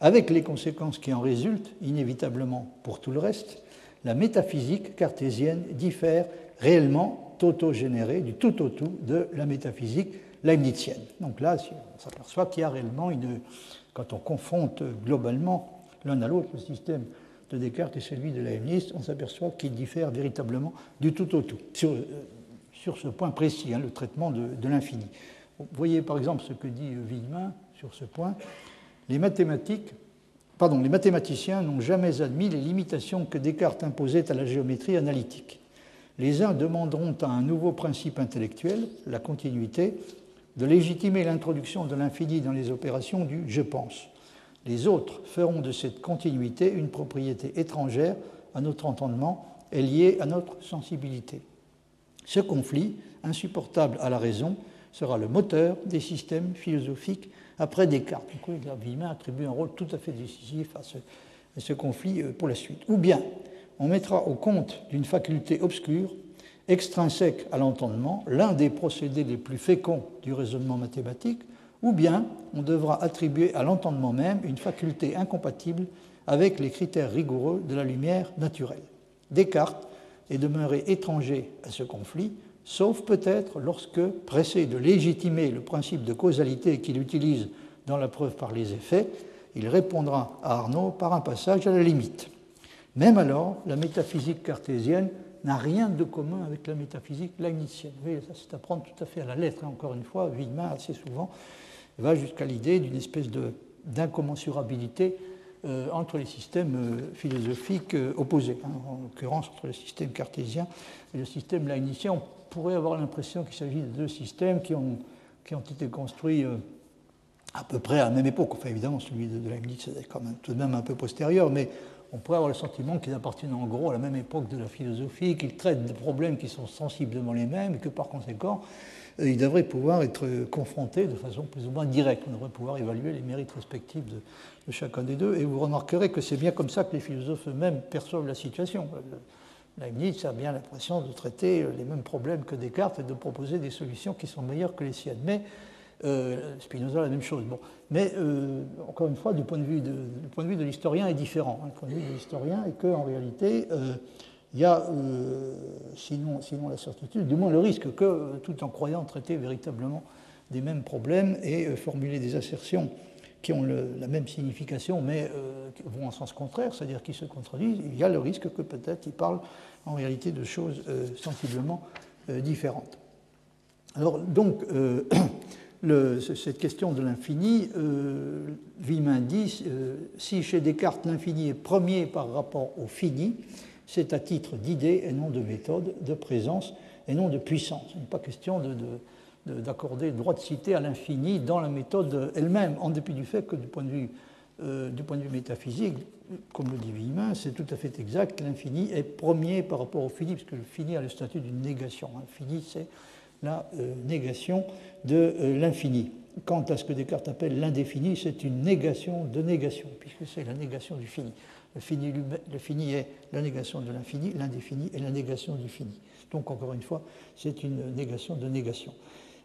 [SPEAKER 1] avec les conséquences qui en résultent, inévitablement pour tout le reste, la métaphysique cartésienne diffère réellement toto-générée du tout au tout de la métaphysique leibnizienne. Donc là, on s'aperçoit qu'il y a réellement une. Quand on confronte globalement l'un à l'autre le système de Descartes et celui de Leibniz, on s'aperçoit qu'ils diffèrent véritablement du tout au tout, sur, euh, ce point précis, hein, le traitement de, l'infini. Voyez par exemple ce que dit Villemin sur ce point. Les les mathématiciens n'ont jamais admis les limitations que Descartes imposait à la géométrie analytique. Les uns demanderont à un nouveau principe intellectuel, la continuité, de légitimer l'introduction de l'infini dans les opérations du je pense. Les autres feront de cette continuité une propriété étrangère à notre entendement et liée à notre sensibilité. Ce conflit, insupportable à la raison, sera le moteur des systèmes philosophiques après Descartes. Donc, Villemin attribue un rôle tout à fait décisif à ce, conflit euh, pour la suite. Ou bien, on mettra au compte d'une faculté obscure extrinsèque à l'entendement, l'un des procédés les plus féconds du raisonnement mathématique, ou bien on devra attribuer à l'entendement même une faculté incompatible avec les critères rigoureux de la lumière naturelle. Descartes est demeuré étranger à ce conflit, sauf peut-être lorsque, pressé de légitimer le principe de causalité qu'il utilise dans la preuve par les effets, il répondra à Arnaud par un passage à la limite. Même alors, la métaphysique cartésienne n'a rien de commun avec la métaphysique leibnizienne. Oui, ça c'est à prendre tout à fait à la lettre. Hein. Encore une fois, Villemin, assez souvent, va jusqu'à l'idée d'une espèce d'incommensurabilité euh, entre les systèmes euh, philosophiques euh, opposés, hein. en l'occurrence entre le système cartésien et le système leibnizien. On pourrait avoir l'impression qu'il s'agit de deux systèmes qui ont, qui ont été construits à peu près à la même époque. Enfin, évidemment, celui de, Leibniz est quand même tout de même un peu postérieur, mais on pourrait avoir le sentiment qu'ils appartiennent en gros à la même époque de la philosophie, qu'ils traitent de problèmes qui sont sensiblement les mêmes et que par conséquent, euh, ils devraient pouvoir être confrontés de façon plus ou moins directe. On devrait pouvoir évaluer les mérites respectifs de, chacun des deux. Et vous remarquerez que c'est bien comme ça que les philosophes eux-mêmes perçoivent la situation. Leibniz a bien l'impression de traiter les mêmes problèmes que Descartes et de proposer des solutions qui sont meilleures que les siennes. Mais euh, Spinoza, la même chose. Bon. Mais euh, encore une fois, du point de vue de, l'historien est différent. Le point de vue de l'historien est qu'en réalité, euh, il y a, sinon, sinon la certitude, du moins le risque que, tout en croyant traiter véritablement des mêmes problèmes et formuler des assertions qui ont la même signification, mais qui vont en sens contraire, c'est-à-dire qui se contredisent, il y a le risque que peut-être ils parlent en réalité de choses sensiblement différentes. Alors, donc, cette question de l'infini, euh, dit, euh, si chez Descartes l'infini est premier par rapport au fini, c'est à titre d'idée et non de méthode, de présence et non de puissance. Il n'est pas question d'accorder de, droit de cité à l'infini dans la méthode elle-même, en dépit du fait que du point de vue du point de vue métaphysique, comme le dit Villemin, c'est tout à fait exact, l'infini est premier par rapport au fini, parce que le fini a le statut d'une négation. L'infini, c'est la négation de l'infini. Quant à ce que Descartes appelle l'indéfini, c'est une négation de négation, puisque c'est la négation du fini. Le fini, est la négation de l'infini, l'indéfini est la négation du fini. Donc, encore une fois, c'est une négation de négation.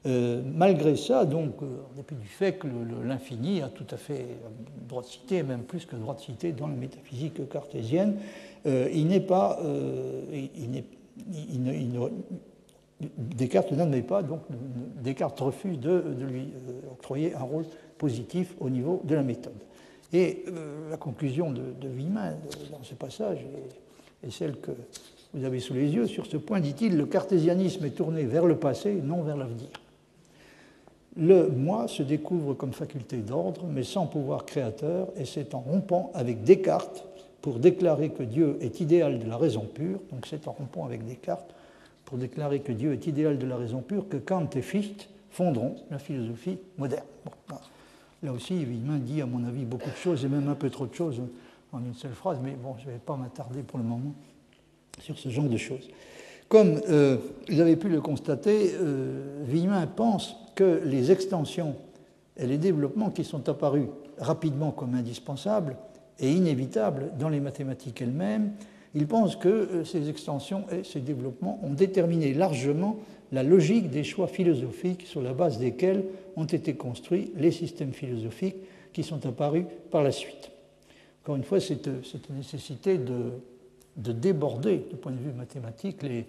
[SPEAKER 1] Euh, malgré ça, donc, euh, en dépit du fait que l'infini a tout à fait droit de citer, même plus que droit de citer dans la métaphysique cartésienne, euh, il n'est pas, il, Descartes n'admet pas, donc Descartes refuse de, lui octroyer un rôle positif au niveau de la méthode. Et la conclusion de, de dans ce passage est, celle que vous avez sous les yeux. Sur ce point, dit-il, le cartésianisme est tourné vers le passé, non vers l'avenir. Le moi se découvre comme faculté d'ordre, mais sans pouvoir créateur, et c'est en rompant avec Descartes pour déclarer que Dieu est idéal de la raison pure, donc c'est en rompant avec Descartes pour déclarer que Dieu est idéal de la raison pure que Kant et Fichte fonderont la philosophie moderne. Là aussi, évidemment, dit, à mon avis, beaucoup de choses, et même un peu trop de choses en une seule phrase, mais bon, je ne vais pas m'attarder pour le moment sur ce genre de choses. Comme euh, vous avez pu le constater, euh, pense que les extensions et les développements qui sont apparus rapidement comme indispensables et inévitables dans les mathématiques elles-mêmes, il pense que euh, ces extensions et ces développements ont déterminé largement la logique des choix philosophiques sur la base desquels ont été construits les systèmes philosophiques qui sont apparus par la suite. Encore une fois, cette, cette nécessité de de déborder, du point de vue mathématique, les,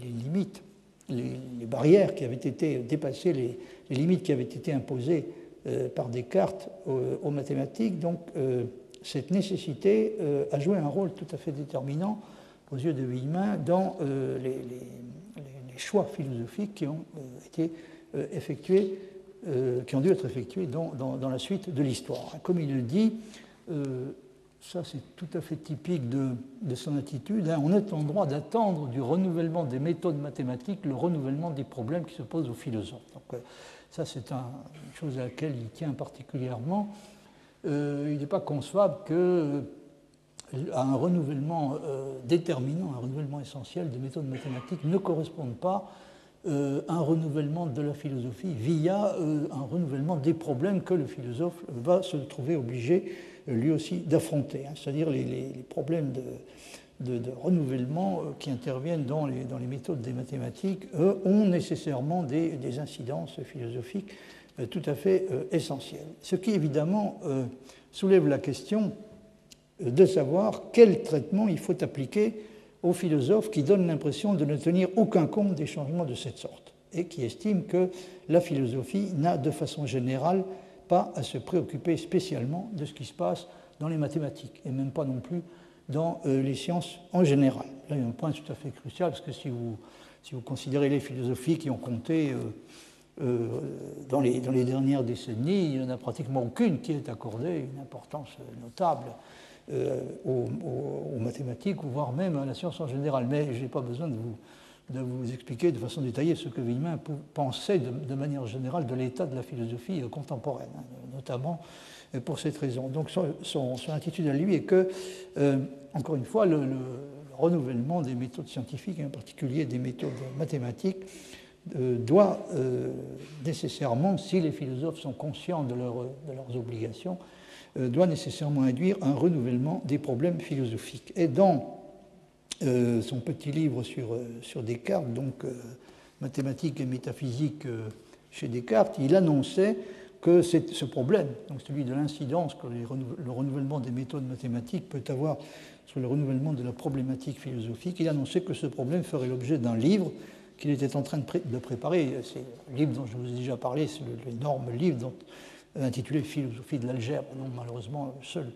[SPEAKER 1] limites, les, barrières qui avaient été dépassées, les, limites qui avaient été imposées euh, par Descartes aux, mathématiques. Donc, euh, cette nécessité euh, a joué un rôle tout à fait déterminant aux yeux de Villemin dans les, choix philosophiques qui ont été effectués, qui ont dû être effectués dans, dans la suite de l'histoire. Comme il le dit, ça c'est tout à fait typique de, son attitude, hein. on est en droit d'attendre du renouvellement des méthodes mathématiques le renouvellement des problèmes qui se posent aux philosophes. Donc, euh, ça c'est une chose à laquelle il tient particulièrement. Euh, il n'est pas concevable qu'à euh, un renouvellement déterminant, un renouvellement essentiel des méthodes mathématiques ne corresponde pas à un renouvellement de la philosophie via un renouvellement des problèmes que le philosophe va se trouver obligé lui aussi d'affronter, hein. c'est-à-dire les, problèmes de, renouvellement euh, qui interviennent dans les, méthodes des mathématiques ont nécessairement des, incidences philosophiques euh, tout à fait euh, essentielles. Ce qui évidemment soulève la question de savoir quel traitement il faut appliquer aux philosophes qui donnent l'impression de ne tenir aucun compte des changements de cette sorte et qui estiment que la philosophie n'a de façon générale pas à se préoccuper spécialement de ce qui se passe dans les mathématiques, et même pas non plus dans euh, les sciences en général. Là, il y a un point tout à fait crucial, parce que si vous, si vous considérez les philosophies qui ont compté euh, euh, dans, les, dans, les, dernières décennies, il n'y en a pratiquement aucune qui ait accordé une importance notable aux, aux, mathématiques, voire même à la science en général. Mais je n'ai pas besoin de vous expliquer de façon détaillée ce que Villemin pensait de, manière générale de l'état de la philosophie euh, contemporaine, hein, notamment euh, pour cette raison. Donc son, attitude à lui est que, euh, encore une fois, le, renouvellement des méthodes scientifiques, en particulier des méthodes mathématiques, doit nécessairement, si les philosophes sont conscients de leurs obligations, doit nécessairement induire un renouvellement des problèmes philosophiques. Et dans euh, son petit livre sur, euh, sur Descartes, donc euh, mathématiques et métaphysique chez Descartes, il annonçait que ce problème, donc celui de l'incidence que le renouvellement des méthodes mathématiques peut avoir sur le renouvellement de la problématique philosophique, il annonçait que ce problème ferait l'objet d'un livre qu'il était en train de, préparer. C'est le livre dont je vous ai déjà parlé, c'est l'énorme livre intitulé Philosophie de l'algèbre. Non, malheureusement, seul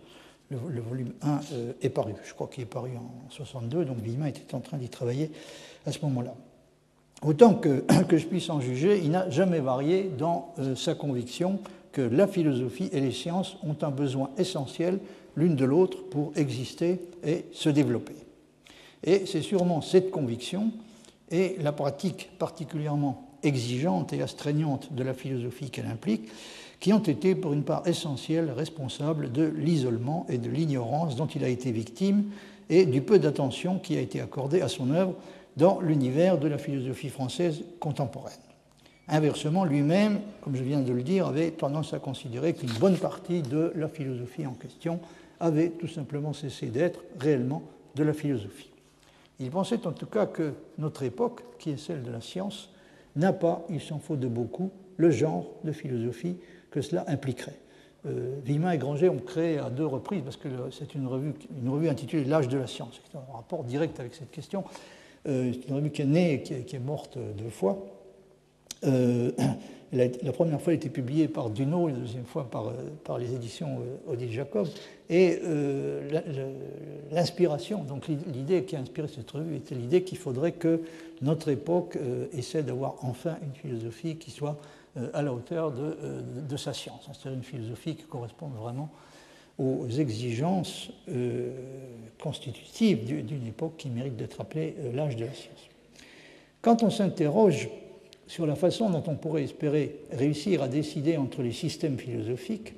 [SPEAKER 1] le, volume 1 euh, est paru. Je crois qu'il est paru en 62, donc Villemin était en train d'y travailler à ce moment-là. Autant que, je puisse en juger, il n'a jamais varié dans euh, sa conviction que la philosophie et les sciences ont un besoin essentiel l'une de l'autre pour exister et se développer. Et c'est sûrement cette conviction et la pratique particulièrement exigeantes et astreignantes de la philosophie qu'elle implique, qui ont été pour une part essentielle responsables de l'isolement et de l'ignorance dont il a été victime et du peu d'attention qui a été accordée à son œuvre dans l'univers de la philosophie française contemporaine. Inversement, lui-même, comme je viens de le dire, avait tendance à considérer qu'une bonne partie de la philosophie en question avait tout simplement cessé d'être réellement de la philosophie. Il pensait en tout cas que notre époque, qui est celle de la science, n'a pas, il s'en faut de beaucoup, le genre de philosophie que cela impliquerait. Euh, et Granger ont créé à deux reprises, parce que c'est une revue, une revue intitulée L'âge de la science, qui est un rapport direct avec cette question. Euh, c'est une revue qui est née et qui est, morte deux fois. Euh, la, première fois, elle a été publiée par Duno, la deuxième fois par, euh, par les éditions Odile Jacob. Et l'inspiration, donc l'idée qui a inspiré cette revue, était l'idée qu'il faudrait que notre époque essaie d'avoir enfin une philosophie qui soit à la hauteur de, de sa science, c'est-à-dire une philosophie qui corresponde vraiment aux exigences constitutives d'une époque qui mérite d'être appelée l'âge de la science. Quand on s'interroge sur la façon dont on pourrait espérer réussir à décider entre les systèmes philosophiques,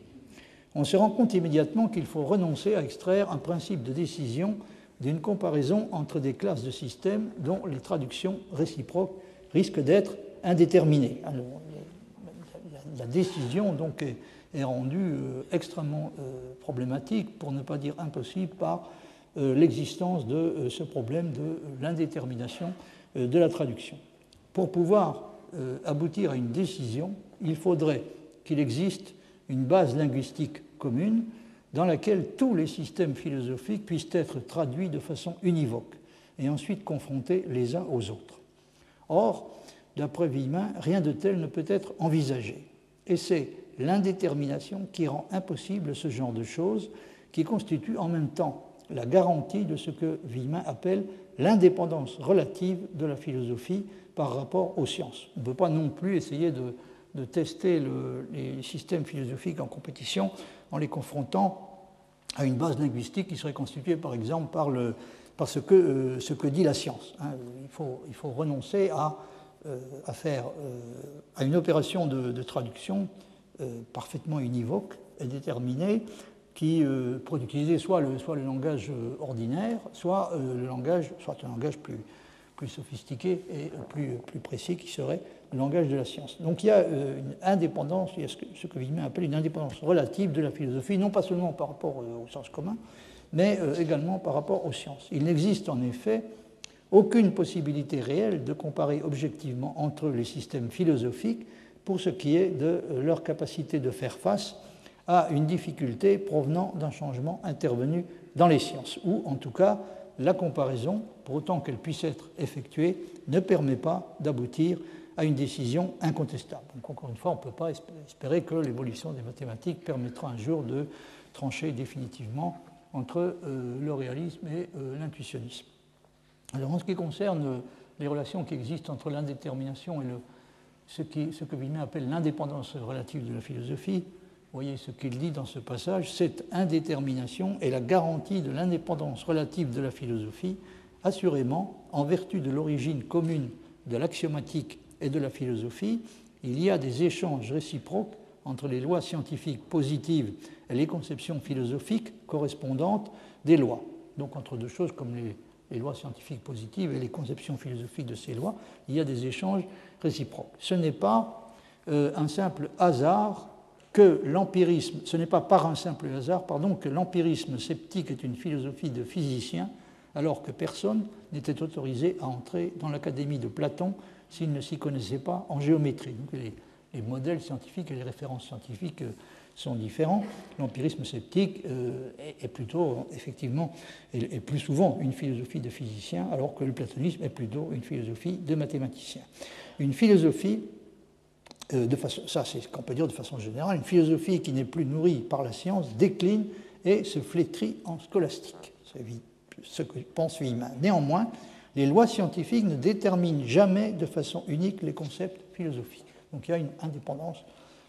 [SPEAKER 1] on se rend compte immédiatement qu'il faut renoncer à extraire un principe de décision d'une comparaison entre des classes de systèmes dont les traductions réciproques risquent d'être indéterminées. La décision donc est, rendue euh, extrêmement euh, problématique, pour ne pas dire impossible, par euh, l'existence de ce problème de l'indétermination de la traduction. Pour pouvoir aboutir à une décision, il faudrait qu'il existe une base linguistique commune dans laquelle tous les systèmes philosophiques puissent être traduits de façon univoque et ensuite confrontés les uns aux autres. Or, d'après Villemin, rien de tel ne peut être envisagé. Et c'est l'indétermination qui rend impossible ce genre de choses, qui constitue en même temps la garantie de ce que Villemin appelle l'indépendance relative de la philosophie par rapport aux sciences. On ne peut pas non plus essayer de, tester les systèmes philosophiques en compétition en les confrontant à une base linguistique qui serait constituée par exemple par, le, ce, que, euh, ce, que, dit la science. Hein. Il, faut, renoncer à, euh, à faire euh, à une opération de, traduction parfaitement univoque et déterminée qui utiliser soit le, soit le langage ordinaire, soit, le langage, soit un langage plus, plus sophistiqué et plus, plus précis qui serait le langage de la science. Donc il y a euh, une indépendance, il y a ce que, ce appelle une indépendance relative de la philosophie, non pas seulement par rapport au sens commun, mais euh, également par rapport aux sciences. Il n'existe en effet aucune possibilité réelle de comparer objectivement entre les systèmes philosophiques pour ce qui est de euh, leur capacité de faire face à une difficulté provenant d'un changement intervenu dans les sciences, ou en tout cas la comparaison, pour autant qu'elle puisse être effectuée, ne permet pas d'aboutir à une décision incontestable. Donc encore une fois, on ne peut pas espérer que l'évolution des mathématiques permettra un jour de trancher définitivement entre euh, le réalisme et euh, l'intuitionnisme. Alors en ce qui concerne les relations qui existent entre l'indétermination et ce, que Villemin appelle l'indépendance relative de la philosophie, voyez ce qu'il dit dans ce passage, cette indétermination est la garantie de l'indépendance relative de la philosophie, assurément, en vertu de l'origine commune de l'axiomatique et de la philosophie, il y a des échanges réciproques entre les lois scientifiques positives et les conceptions philosophiques correspondantes des lois. Donc entre deux choses comme les, les lois scientifiques positives et les conceptions philosophiques de ces lois, il y a des échanges réciproques. Ce n'est pas euh, un simple hasard que l'empirisme, ce n'est pas par un simple hasard, pardon, que l'empirisme sceptique est une philosophie de physicien, alors que personne n'était autorisé à entrer dans l'académie de Platon s'il ne s'y connaissait pas en géométrie. Donc les, modèles scientifiques et les références scientifiques euh, sont différents. L'empirisme sceptique euh, est, plutôt, effectivement, est, plus souvent une philosophie de physicien, alors que le platonisme est plutôt une philosophie de mathématicien. Une philosophie euh, de façon, ça c'est ce qu'on peut dire de façon générale, une philosophie qui n'est plus nourrie par la science décline et se flétrit en scolastique. C'est ce que pense Villemin. Néanmoins, les lois scientifiques ne déterminent jamais de façon unique les concepts philosophiques. Donc il y a une indépendance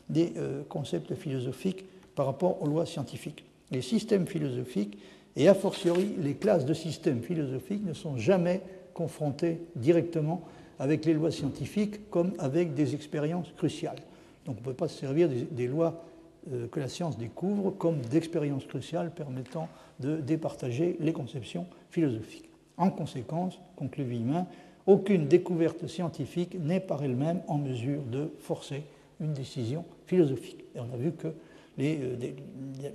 [SPEAKER 1] des euh, concepts philosophiques par rapport aux lois scientifiques. Les systèmes philosophiques, et a fortiori les classes de systèmes philosophiques, ne sont jamais confrontés directement avec les lois scientifiques comme avec des expériences cruciales. Donc on ne peut pas se servir des, lois euh, que la science découvre comme d'expériences cruciales permettant de départager les conceptions philosophiques. En conséquence, conclut Villemin, aucune découverte scientifique n'est par elle-même en mesure de forcer une décision philosophique. Et on a vu que euh,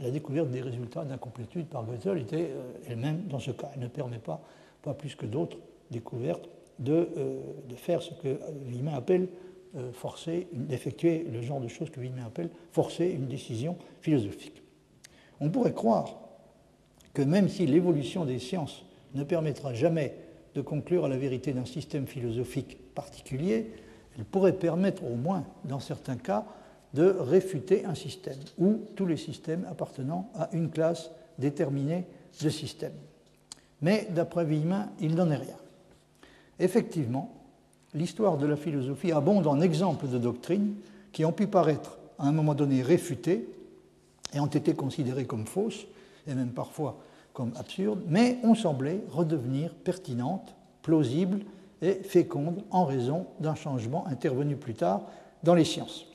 [SPEAKER 1] la découverte des résultats d'incomplétude par Gödel était euh, elle-même dans ce cas. Elle ne permet pas, pas plus que d'autres découvertes, de, euh, faire ce que Villemin appelle forcer, d'effectuer le genre de choses que Villemin appelle forcer une décision philosophique. On pourrait croire que même si l'évolution des sciences ne permettra jamais de conclure à la vérité d'un système philosophique particulier, elle pourrait permettre au moins, dans certains cas, de réfuter un système ou tous les systèmes appartenant à une classe déterminée de systèmes. Mais d'après Villemin, il n'en est rien. Effectivement, l'histoire de la philosophie abonde en exemples de doctrines qui ont pu paraître à un moment donné réfutées et ont été considérées comme fausses, et même parfois comme absurdes, mais ont semblé redevenir pertinentes, plausibles et fécondes en raison d'un changement intervenu plus tard dans les sciences.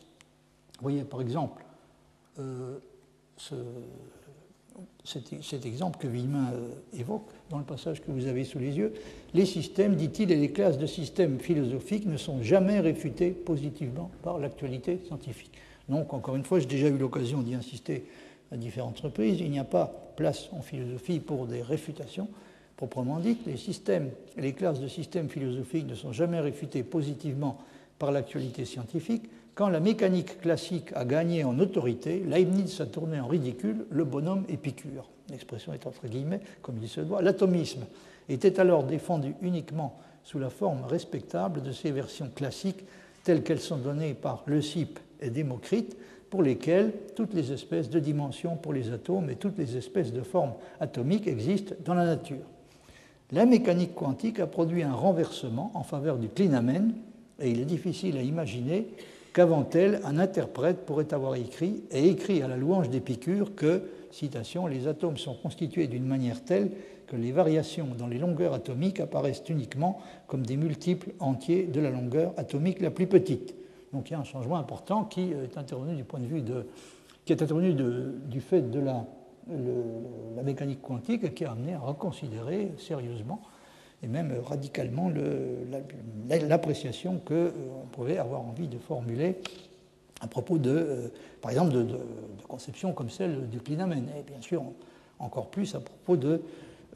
[SPEAKER 1] Vous voyez par exemple euh, cet, exemple que Villemin euh, évoque dans le passage que vous avez sous les yeux. Les systèmes, dit-il, et les classes de systèmes philosophiques ne sont jamais réfutés positivement par l'actualité scientifique. Donc, encore une fois, j'ai déjà eu l'occasion d'y insister à différentes reprises, il n'y a pas place en philosophie pour des réfutations proprement dites. Les systèmes et les classes de systèmes philosophiques ne sont jamais réfutés positivement par l'actualité scientifique. Quand la mécanique classique a gagné en autorité, Leibniz a tourné en ridicule le bonhomme Épicure. L'expression est entre guillemets, comme il se doit. L'atomisme était alors défendu uniquement sous la forme respectable de ces versions classiques telles qu'elles sont données par Leucippe et Démocrite, pour lesquelles toutes les espèces de dimensions pour les atomes et toutes les espèces de formes atomiques existent dans la nature. La mécanique quantique a produit un renversement en faveur du clinamen, et il est difficile à imaginer qu'avant elle, un interprète pourrait avoir écrit, et écrit à la louange d'Épicure, que, citation, les atomes sont constitués d'une manière telle que les variations dans les longueurs atomiques apparaissent uniquement comme des multiples entiers de la longueur atomique la plus petite. Donc il y a un changement important qui est intervenu du point de vue de, qui est intervenu du fait de la, la mécanique quantique qui a amené à reconsidérer sérieusement et même radicalement l'appréciation qu'on euh, pouvait avoir envie de formuler à propos de, euh, par exemple, de, conceptions comme celle du clinamen, et bien sûr encore plus à propos de,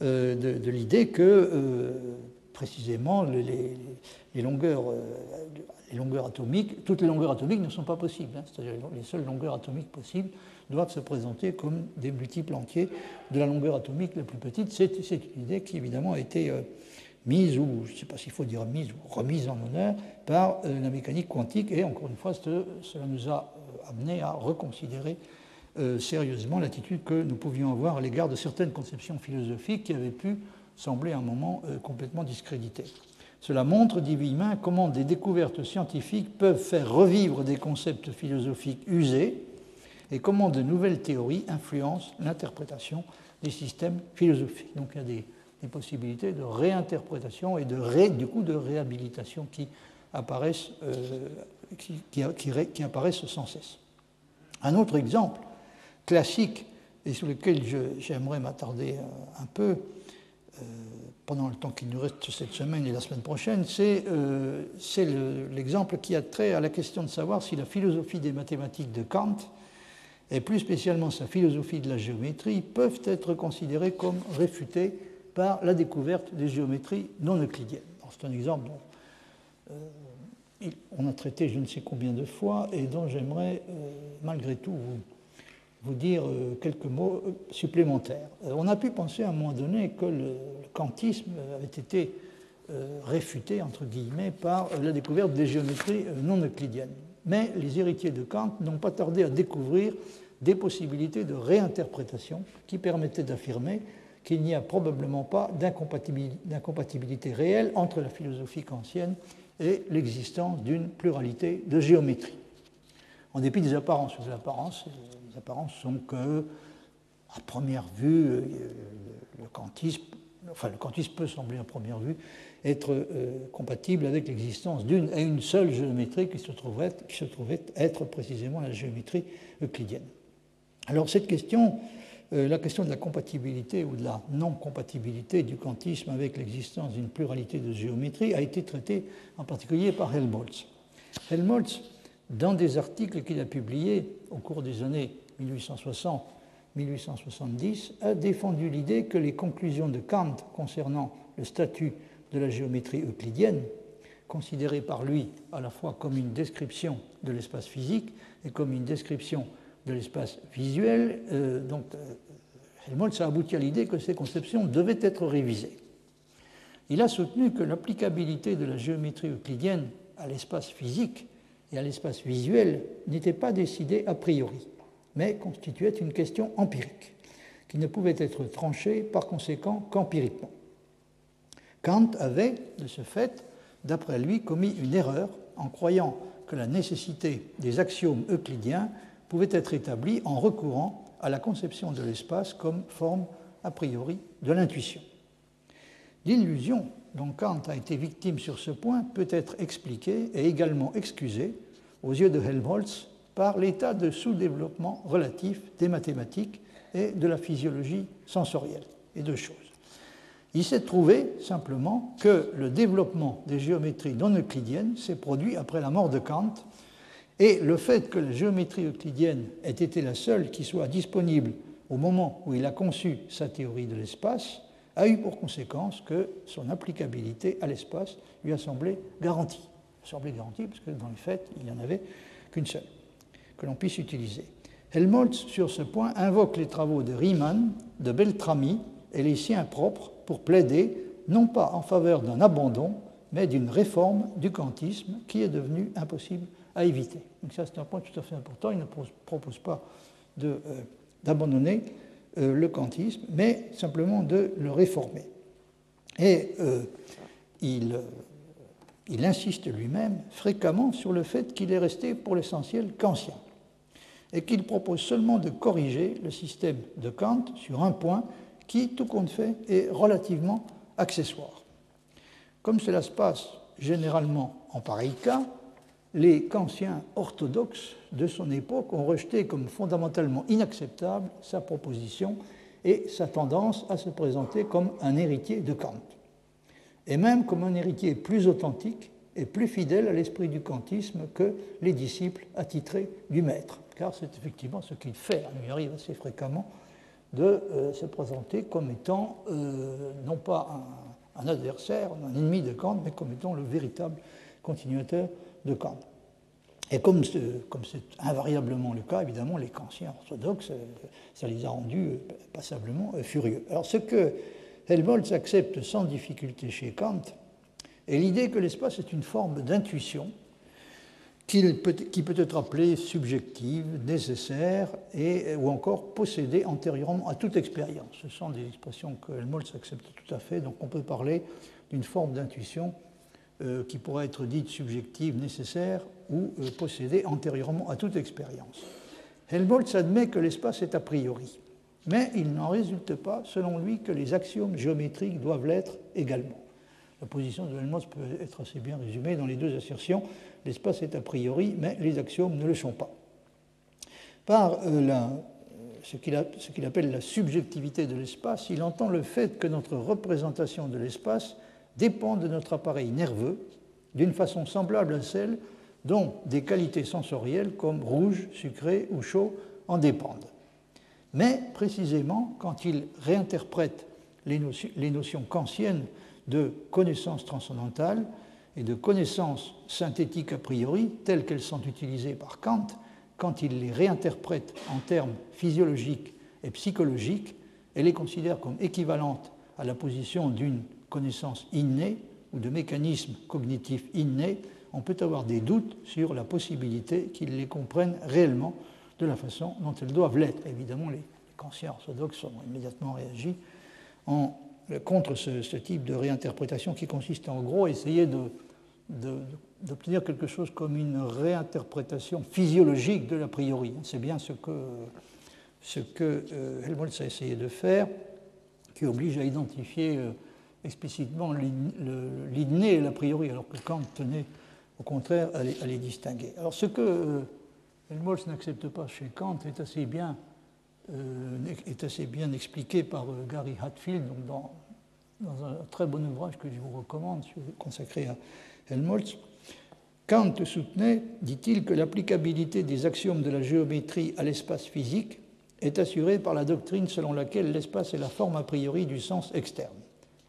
[SPEAKER 1] euh, l'idée que précisément les, longueurs, les longueurs atomiques, toutes les longueurs atomiques ne sont pas possibles, hein. c'est-à-dire les seules longueurs atomiques possibles doivent se présenter comme des multiples entiers de la longueur atomique la plus petite. C'est une idée qui évidemment a été mise, ou je ne sais pas s'il faut dire mise ou remise en honneur, par euh, la mécanique quantique. Et encore une fois, cela nous a euh, amené à reconsidérer euh, sérieusement l'attitude que nous pouvions avoir à l'égard de certaines conceptions philosophiques qui avaient pu sembler à un moment complètement discréditées. Cela montre, dit Villemin, comment des découvertes scientifiques peuvent faire revivre des concepts philosophiques usés et comment de nouvelles théories influencent l'interprétation des systèmes philosophiques. Donc il y a des possibilités de réinterprétation et de du coup de réhabilitation qui apparaissent, euh, qui, apparaissent sans cesse. Un autre exemple classique et sur lequel j'aimerais m'attarder euh, un peu euh, pendant le temps qu'il nous reste cette semaine et la semaine prochaine, c'est l'exemple qui a trait à la question de savoir si la philosophie des mathématiques de Kant et plus spécialement sa philosophie de la géométrie peuvent être considérées comme réfutées par la découverte des géométries non euclidiennes. C'est un exemple dont euh, on a traité je ne sais combien de fois et dont j'aimerais euh, malgré tout vous, dire euh, quelques mots supplémentaires. on a pu penser à un moment donné que le, kantisme avait été réfuté, entre guillemets, par la découverte des géométries non euclidiennes. Mais les héritiers de Kant n'ont pas tardé à découvrir des possibilités de réinterprétation qui permettaient d'affirmer qu'il n'y a probablement pas d'incompatibilité réelle entre la philosophie kantienne et l'existence d'une pluralité de géométries. En dépit des apparences, les apparences, les apparences sont que, à première vue, le kantisme enfin le quantisme peut sembler à première vue être euh, compatible avec l'existence d'une et une seule géométrie qui se, se trouvait être précisément la géométrie euclidienne. Alors cette question, euh, la question de la compatibilité ou de la non-compatibilité du quantisme avec l'existence d'une pluralité de géométries a été traitée en particulier par Helmholtz. Helmholtz, dans des articles qu'il a publiés au cours des années 1860-1870, a défendu l'idée que les conclusions de Kant concernant le statut de la géométrie euclidienne, considérée par lui à la fois comme une description de l'espace physique et comme une description de l'espace visuel, euh, donc euh, Helmholtz a abouti à l'idée que ces conceptions devaient être révisées. Il a soutenu que l'applicabilité de la géométrie euclidienne à l'espace physique et à l'espace visuel n'était pas décidée a priori, mais constituait une question empirique, qui ne pouvait être tranchée par conséquent qu'empiriquement. Kant avait, de ce fait, d'après lui, commis une erreur en croyant que la nécessité des axiomes euclidiens pouvait être établie en recourant à la conception de l'espace comme forme a priori de l'intuition. L'illusion dont Kant a été victime sur ce point peut être expliquée et également excusée, aux yeux de Helmholtz, par l'état de sous-développement relatif des mathématiques et de la physiologie sensorielle, et deux choses. Il s'est trouvé simplement que le développement des géométries non euclidiennes s'est produit après la mort de Kant, et le fait que la géométrie euclidienne ait été la seule qui soit disponible au moment où il a conçu sa théorie de l'espace a eu pour conséquence que son applicabilité à l'espace lui a semblé garantie. Semblé garantie parce que dans le fait, il n'y en avait qu'une seule que l'on puisse utiliser. Helmholtz, sur ce point, invoque les travaux de Riemann, de Beltrami et les siens propres pour plaider non pas en faveur d'un abandon, mais d'une réforme du kantisme qui est devenu impossible à éviter. Donc ça, c'est un point tout à fait important. Il ne propose pas euh, d'abandonner euh, le kantisme, mais simplement de le réformer. Et euh, il, il, insiste lui-même fréquemment sur le fait qu'il est resté pour l'essentiel kantien et qu'il propose seulement de corriger le système de Kant sur un point qui, tout compte fait, est relativement accessoire. Comme cela se passe généralement en pareil cas, les kantiens orthodoxes de son époque ont rejeté comme fondamentalement inacceptable sa proposition et sa tendance à se présenter comme un héritier de Kant, et même comme un héritier plus authentique et plus fidèle à l'esprit du kantisme que les disciples attitrés du maître, car c'est effectivement ce qu'il fait, il lui arrive assez fréquemment de euh, se présenter comme étant euh, non pas un, adversaire, un ennemi de Kant, mais comme étant le véritable continuateur de Kant. Et comme c'est invariablement le cas, évidemment, les kantiens orthodoxes, euh, ça les a rendus passablement furieux. Alors ce que Helmholtz accepte sans difficulté chez Kant est l'idée que l'espace est une forme d'intuition qui peut, être appelée subjective, nécessaire et, ou encore possédée antérieurement à toute expérience. Ce sont des expressions que Helmholtz accepte tout à fait, donc on peut parler d'une forme d'intuition euh, qui pourrait être dite subjective nécessaire ou euh, possédée antérieurement à toute expérience. Helmholtz admet que l'espace est a priori, mais il n'en résulte pas, selon lui, que les axiomes géométriques doivent l'être également. La position de Helmholtz peut être assez bien résumée dans les deux assertions. L'espace est a priori, mais les axiomes ne le sont pas. Par euh, ce qu'il appelle la subjectivité de l'espace, il entend le fait que notre représentation de l'espace dépend de notre appareil nerveux d'une façon semblable à celle dont des qualités sensorielles comme rouge, sucré ou chaud en dépendent. Mais précisément, quand il réinterprète les notions, les notions kantiennes de connaissance transcendantale et de connaissance synthétique a priori, telles qu'elles sont utilisées par Kant, quand il les réinterprète en termes physiologiques et psychologiques et les considère comme équivalentes à la position d'une connaissance innée ou de mécanismes cognitifs innés, on peut avoir des doutes sur la possibilité qu'ils les comprennent réellement de la façon dont elles doivent l'être. Évidemment, les conscients orthodoxes ont immédiatement réagi contre ce, type de réinterprétation qui consiste en gros à essayer d'obtenir quelque chose comme une réinterprétation physiologique de l'a priori. C'est bien ce que, euh, Helmholtz a essayé de faire qui oblige à identifier explicitement l'inné et l'a priori, alors que Kant tenait au contraire à les, distinguer. Alors ce que Helmholtz n'accepte pas chez Kant est assez bien, est assez bien expliqué par Gary Hatfield dans, dans, un très bon ouvrage que je vous recommande, consacré à Helmholtz. Kant soutenait, dit-il, que l'applicabilité des axiomes de la géométrie à l'espace physique est assurée par la doctrine selon laquelle l'espace est la forme a priori du sens externe.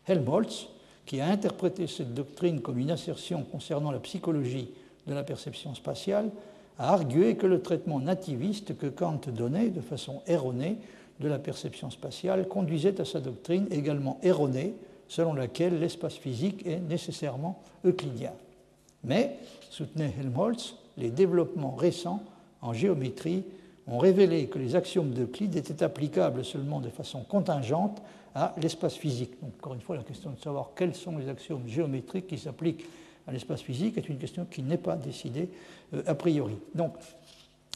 [SPEAKER 1] Helmholtz, qui a interprété cette doctrine comme une assertion concernant la psychologie de la perception spatiale, a argué que le traitement nativiste que Kant donnait de façon erronée de la perception spatiale conduisait à sa doctrine également erronée selon laquelle l'espace physique est nécessairement euclidien. Mais, soutenait Helmholtz, les développements récents en géométrie ont révélé que les axiomes d'Euclide étaient applicables seulement de façon contingente à l'espace physique. Encore une fois, la question de savoir quels sont les axiomes géométriques qui s'appliquent à l'espace physique est une question qui n'est pas décidée euh, a priori.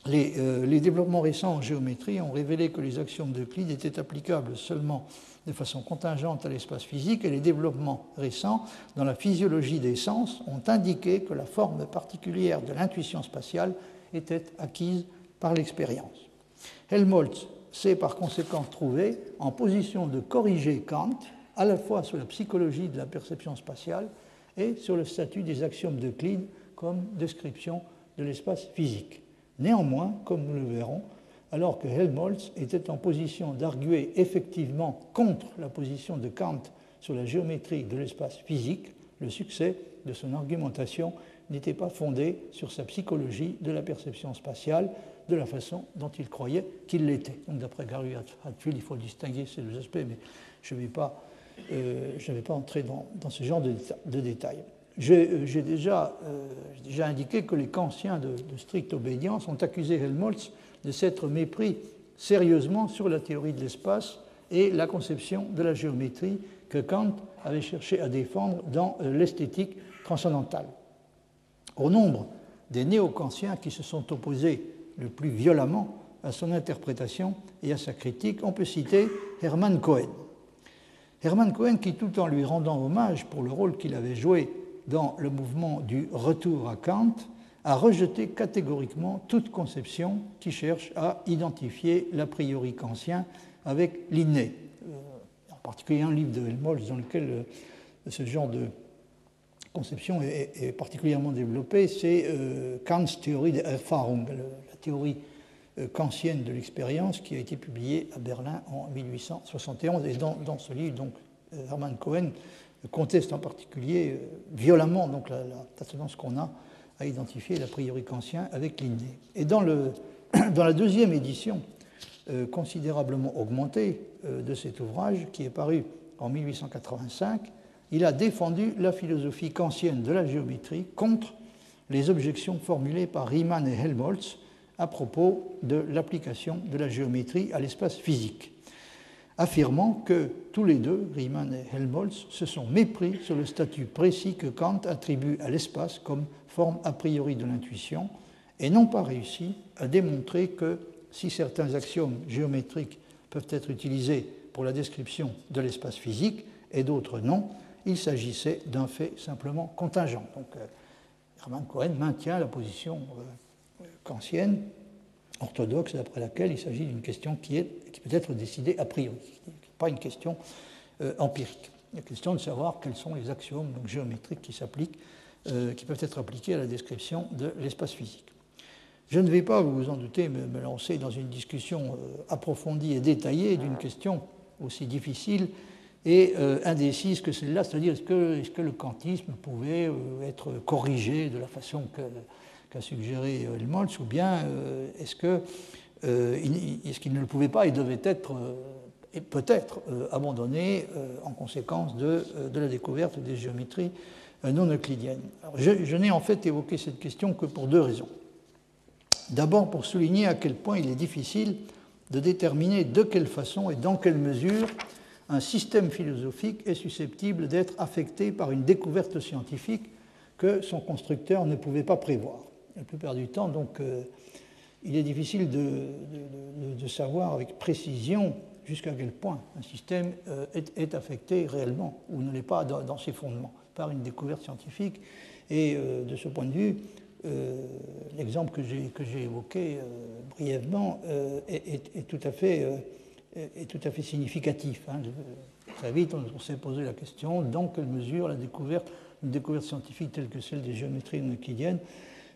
[SPEAKER 1] Les, euh, les, développements récents en géométrie ont révélé que les axiomes d'Euclide étaient applicables seulement de façon contingente à l'espace physique et les développements récents dans la physiologie des sens ont indiqué que la forme particulière de l'intuition spatiale était acquise par l'expérience. Helmholtz s'est par conséquent trouvé en position de corriger Kant à la fois sur la psychologie de la perception spatiale et sur le statut des axiomes d'Euclide comme description de l'espace physique. Néanmoins, comme nous le verrons, alors que Helmholtz était en position d'arguer effectivement contre la position de Kant sur la géométrie de l'espace physique, le succès de son argumentation n'était pas fondé sur sa psychologie de la perception spatiale de la façon dont il croyait qu'il l'était. Donc d'après Gary Hatfield, il faut distinguer ces deux aspects, mais je ne vais, pas, euh, vais pas entrer dans, ce genre de, détails. Euh, j'ai déjà, euh, indiqué que les kantiens de, de stricte obédience ont accusé Helmholtz de s'être mépris sérieusement sur la théorie de l'espace et la conception de la géométrie que Kant avait cherché à défendre dans euh, l'esthétique transcendantale. Au nombre des néo-kantiens qui se sont opposés le plus violemment à son interprétation et à sa critique, on peut citer Hermann Cohen. Hermann Cohen qui, tout en lui rendant hommage pour le rôle qu'il avait joué dans le mouvement du retour à Kant, a rejeté catégoriquement toute conception qui cherche à identifier l'a priori kantien avec l'inné. Euh, en particulier un livre de Helmholtz dans lequel euh, ce genre de conception est, particulièrement développé, c'est euh, Kant's Theorie der Erfahrung, la théorie kantienne de l'expérience qui a été publiée à Berlin en 1871. Et dans, ce livre, donc, Hermann Cohen conteste en particulier violemment donc, la, la tendance qu'on a à identifier l'a priori kantien avec l'inné. Et dans, le, dans, la deuxième édition, euh, considérablement augmentée euh, de cet ouvrage, qui est paru en 1885, il a défendu la philosophie kantienne de la géométrie contre les objections formulées par Riemann et Helmholtz à propos de l'application de la géométrie à l'espace physique, affirmant que tous les deux, Riemann et Helmholtz, se sont mépris sur le statut précis que Kant attribue à l'espace comme forme a priori de l'intuition, et n'ont pas réussi à démontrer que si certains axiomes géométriques peuvent être utilisés pour la description de l'espace physique et d'autres non, il s'agissait d'un fait simplement contingent. Donc euh, Hermann Cohen maintient la position euh, kantienne, orthodoxe, d'après laquelle il s'agit d'une question qui, peut être décidée a priori, pas une question euh, empirique. Est question de savoir quels sont les axiomes géométriques qui s'appliquent euh, qui peuvent être appliquées à la description de l'espace physique. Je ne vais pas, vous vous en doutez, me, lancer dans une discussion euh, approfondie et détaillée d'une question aussi difficile et indécise que celle-là, c'est-à-dire est-ce que, le kantisme pouvait être corrigé de la façon qu'a suggéré Helmholtz, ou bien est-ce qu'il ne le pouvait pas et devait être peut-être abandonné en conséquence de, la découverte des géométries non euclidienne. je, n'ai en fait évoqué cette question que pour deux raisons. D'abord pour souligner à quel point il est difficile de déterminer de quelle façon et dans quelle mesure un système philosophique est susceptible d'être affecté par une découverte scientifique que son constructeur ne pouvait pas prévoir. La plupart du temps, donc, euh, il est difficile de, savoir avec précision jusqu'à quel point un système euh, est, affecté réellement ou ne l'est pas dans, ses fondements par une découverte scientifique. Et euh, de ce point de vue, l'exemple que j'ai évoqué brièvement est, tout à fait, significatif. Hein. Très vite, on, s'est posé la question dans quelle mesure la découverte, une découverte scientifique telle que celle des géométries euclidiennes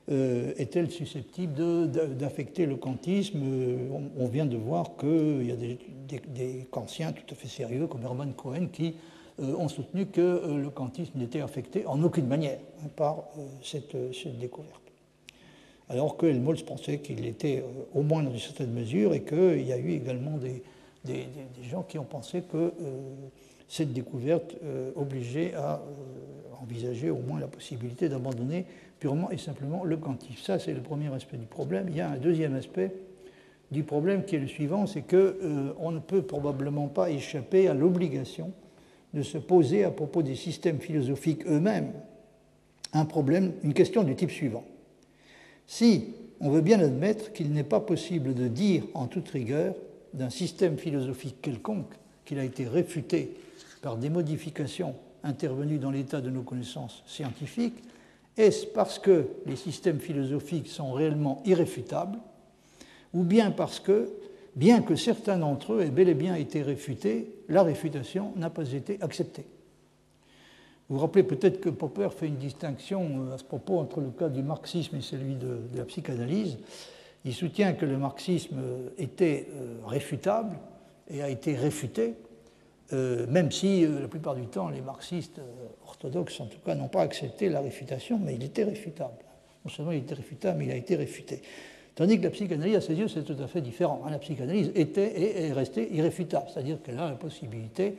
[SPEAKER 1] est-elle susceptible d'affecter le kantisme euh, on, vient de voir qu'il y a des, des, kantiens tout à fait sérieux, comme Hermann Cohen, qui euh, ont soutenu que le kantisme n'était affecté en aucune manière hein, par cette, découverte. Alors que Helmholtz pensait qu'il était au moins dans une certaine mesure et qu'il y a eu également des, gens qui ont pensé que cette découverte obligeait à envisager au moins la possibilité d'abandonner purement et simplement le quantif. Ça, c'est le premier aspect du problème. Il y a un deuxième aspect du problème qui est le suivant, c'est qu'on euh, ne peut probablement pas échapper à l'obligation de se poser à propos des systèmes philosophiques eux-mêmes un problème, une question du type suivant. Si on veut bien admettre qu'il n'est pas possible de dire en toute rigueur d'un système philosophique quelconque qu'il a été réfuté par des modifications intervenues dans l'état de nos connaissances scientifiques, est-ce parce que les systèmes philosophiques sont réellement irréfutables, ou bien parce que, bien que certains d'entre eux aient bel et bien été réfutés, la réfutation n'a pas été acceptée Vous vous rappelez peut-être que Popper fait une distinction euh, à ce propos entre le cas du marxisme et celui de, la psychanalyse. Il soutient que le marxisme était euh, réfutable et a été réfuté, euh, même si la plupart du temps les marxistes orthodoxes, en tout cas, n'ont pas accepté la réfutation, mais il était réfutable. Non seulement il était réfutable, mais il a été réfuté. Tandis que la psychanalyse, à ses yeux, c'est tout à fait différent. Hein. La psychanalyse était et est restée irréfutable, c'est-à-dire qu'elle a la possibilité,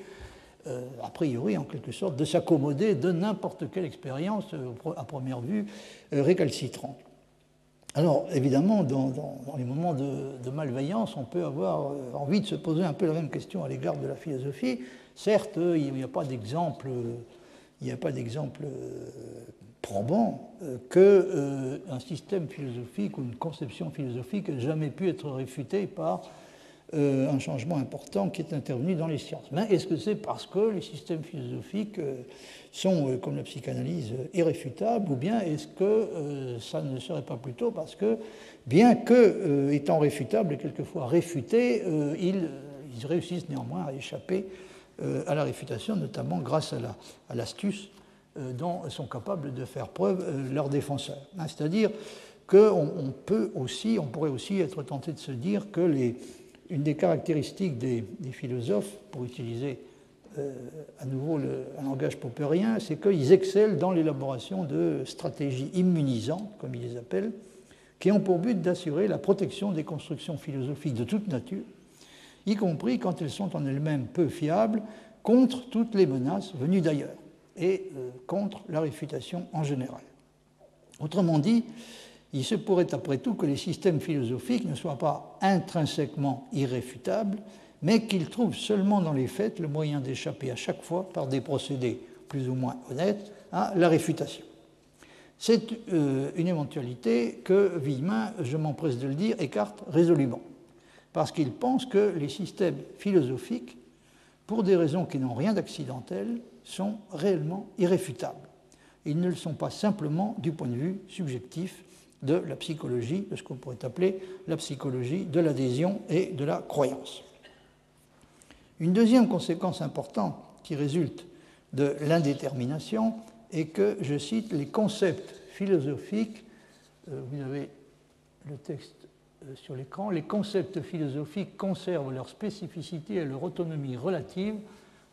[SPEAKER 1] euh, a priori, en quelque sorte, de s'accommoder de n'importe quelle expérience, euh, à première vue, euh, récalcitrante. Alors, évidemment, dans, les moments de, malveillance, on peut avoir envie de se poser un peu la même question à l'égard de la philosophie. Certes, il n'y a pas d'exemple il n'y a pas d'exemple euh, probant euh, qu'un euh, système philosophique ou une conception philosophique ait jamais pu être réfuté par un changement important qui est intervenu dans les sciences. Mais est-ce que c'est parce que les systèmes philosophiques sont, comme la psychanalyse, irréfutables, ou bien est-ce que ça ne serait pas plutôt parce que, bien que étant réfutables et quelquefois réfutés, ils, réussissent néanmoins à échapper euh, à la réfutation, notamment grâce à l'astuce euh, dont sont capables de faire preuve euh, leurs défenseurs. Hein, c'est-à-dire qu'on peut aussi, on pourrait aussi être tenté de se dire que les, une des caractéristiques des, philosophes, pour utiliser à nouveau un langage popperien, c'est qu'ils excellent dans l'élaboration de stratégies immunisantes, comme ils les appellent, qui ont pour but d'assurer la protection des constructions philosophiques de toute nature y compris quand elles sont en elles-mêmes peu fiables, contre toutes les menaces venues d'ailleurs et euh, contre la réfutation en général. Autrement dit, il se pourrait après tout que les systèmes philosophiques ne soient pas intrinsèquement irréfutables, mais qu'ils trouvent seulement dans les faits le moyen d'échapper à chaque fois, par des procédés plus ou moins honnêtes, à la réfutation. C'est euh, une éventualité que Villemin, je m'empresse de le dire, écarte résolument parce qu'ils pensent que les systèmes philosophiques, pour des raisons qui n'ont rien d'accidentel, sont réellement irréfutables. Ils ne le sont pas simplement du point de vue subjectif de la psychologie, de ce qu'on pourrait appeler la psychologie de l'adhésion et de la croyance. Une deuxième conséquence importante qui résulte de l'indétermination est que, je cite, les concepts philosophiques, euh, vous avez le texte euh, sur l'écran, les concepts philosophiques conservent leur spécificité et leur autonomie relative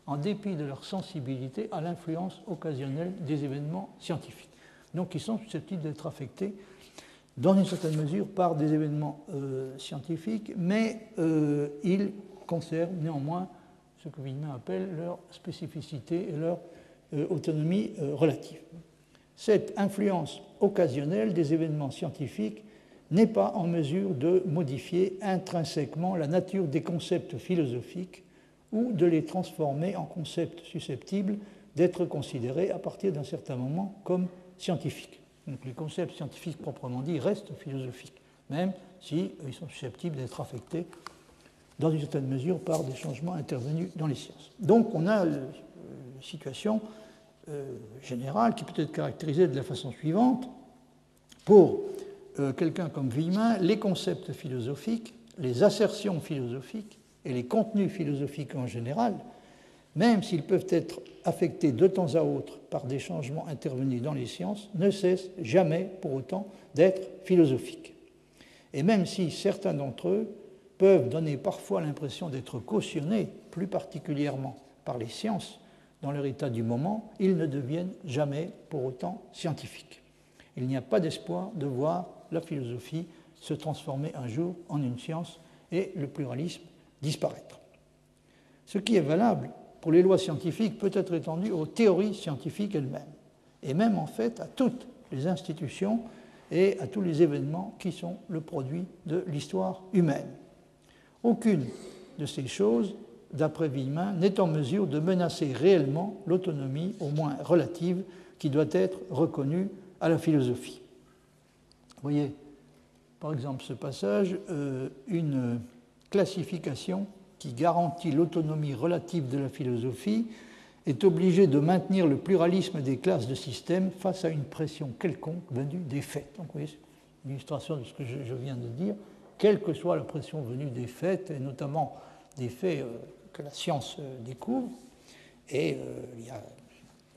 [SPEAKER 1] en dépit de leur sensibilité à l'influence occasionnelle des événements scientifiques. Donc ils sont susceptibles d'être affectés dans une certaine mesure par des événements euh, scientifiques, mais euh, ils conservent néanmoins ce que Wiener appelle leur spécificité et leur autonomie relative. Cette influence occasionnelle des événements scientifiques n'est pas en mesure de modifier intrinsèquement la nature des concepts philosophiques ou de les transformer en concepts susceptibles d'être considérés à partir d'un certain moment comme scientifiques. Donc les concepts scientifiques proprement dits restent philosophiques, même s'ils sont susceptibles d'être affectés dans une certaine mesure par des changements intervenus dans les sciences. Donc on a une situation euh, générale qui peut être caractérisée de la façon suivante. Pour euh, quelqu'un comme Villemin, les concepts philosophiques, les assertions philosophiques et les contenus philosophiques en général, même s'ils peuvent être affectés de temps à autre par des changements intervenus dans les sciences, ne cessent jamais pour autant d'être philosophiques. Et même si certains d'entre eux peuvent donner parfois l'impression d'être cautionnés, plus particulièrement par les sciences, dans leur état du moment, ils ne deviennent jamais pour autant scientifiques. Il n'y a pas d'espoir de voir la philosophie se transformer un jour en une science et le pluralisme disparaître. Ce qui est valable pour les lois scientifiques peut être étendu aux théories scientifiques elles-mêmes, et même en fait à toutes les institutions et à tous les événements qui sont le produit de l'histoire humaine. Aucune de ces choses, d'après Villemin, n'est en mesure de menacer réellement l'autonomie, au moins relative, qui doit être reconnue à la philosophie. Vous voyez, par exemple, ce passage, euh, une classification qui garantit l'autonomie relative de la philosophie est obligée de maintenir le pluralisme des classes de systèmes face à une pression quelconque venue des faits. Donc, vous voyez, c'est une illustration de ce que je viens de dire quelle que soit la pression venue des faits, et notamment des faits euh, que la science euh, découvre. Et euh, il y a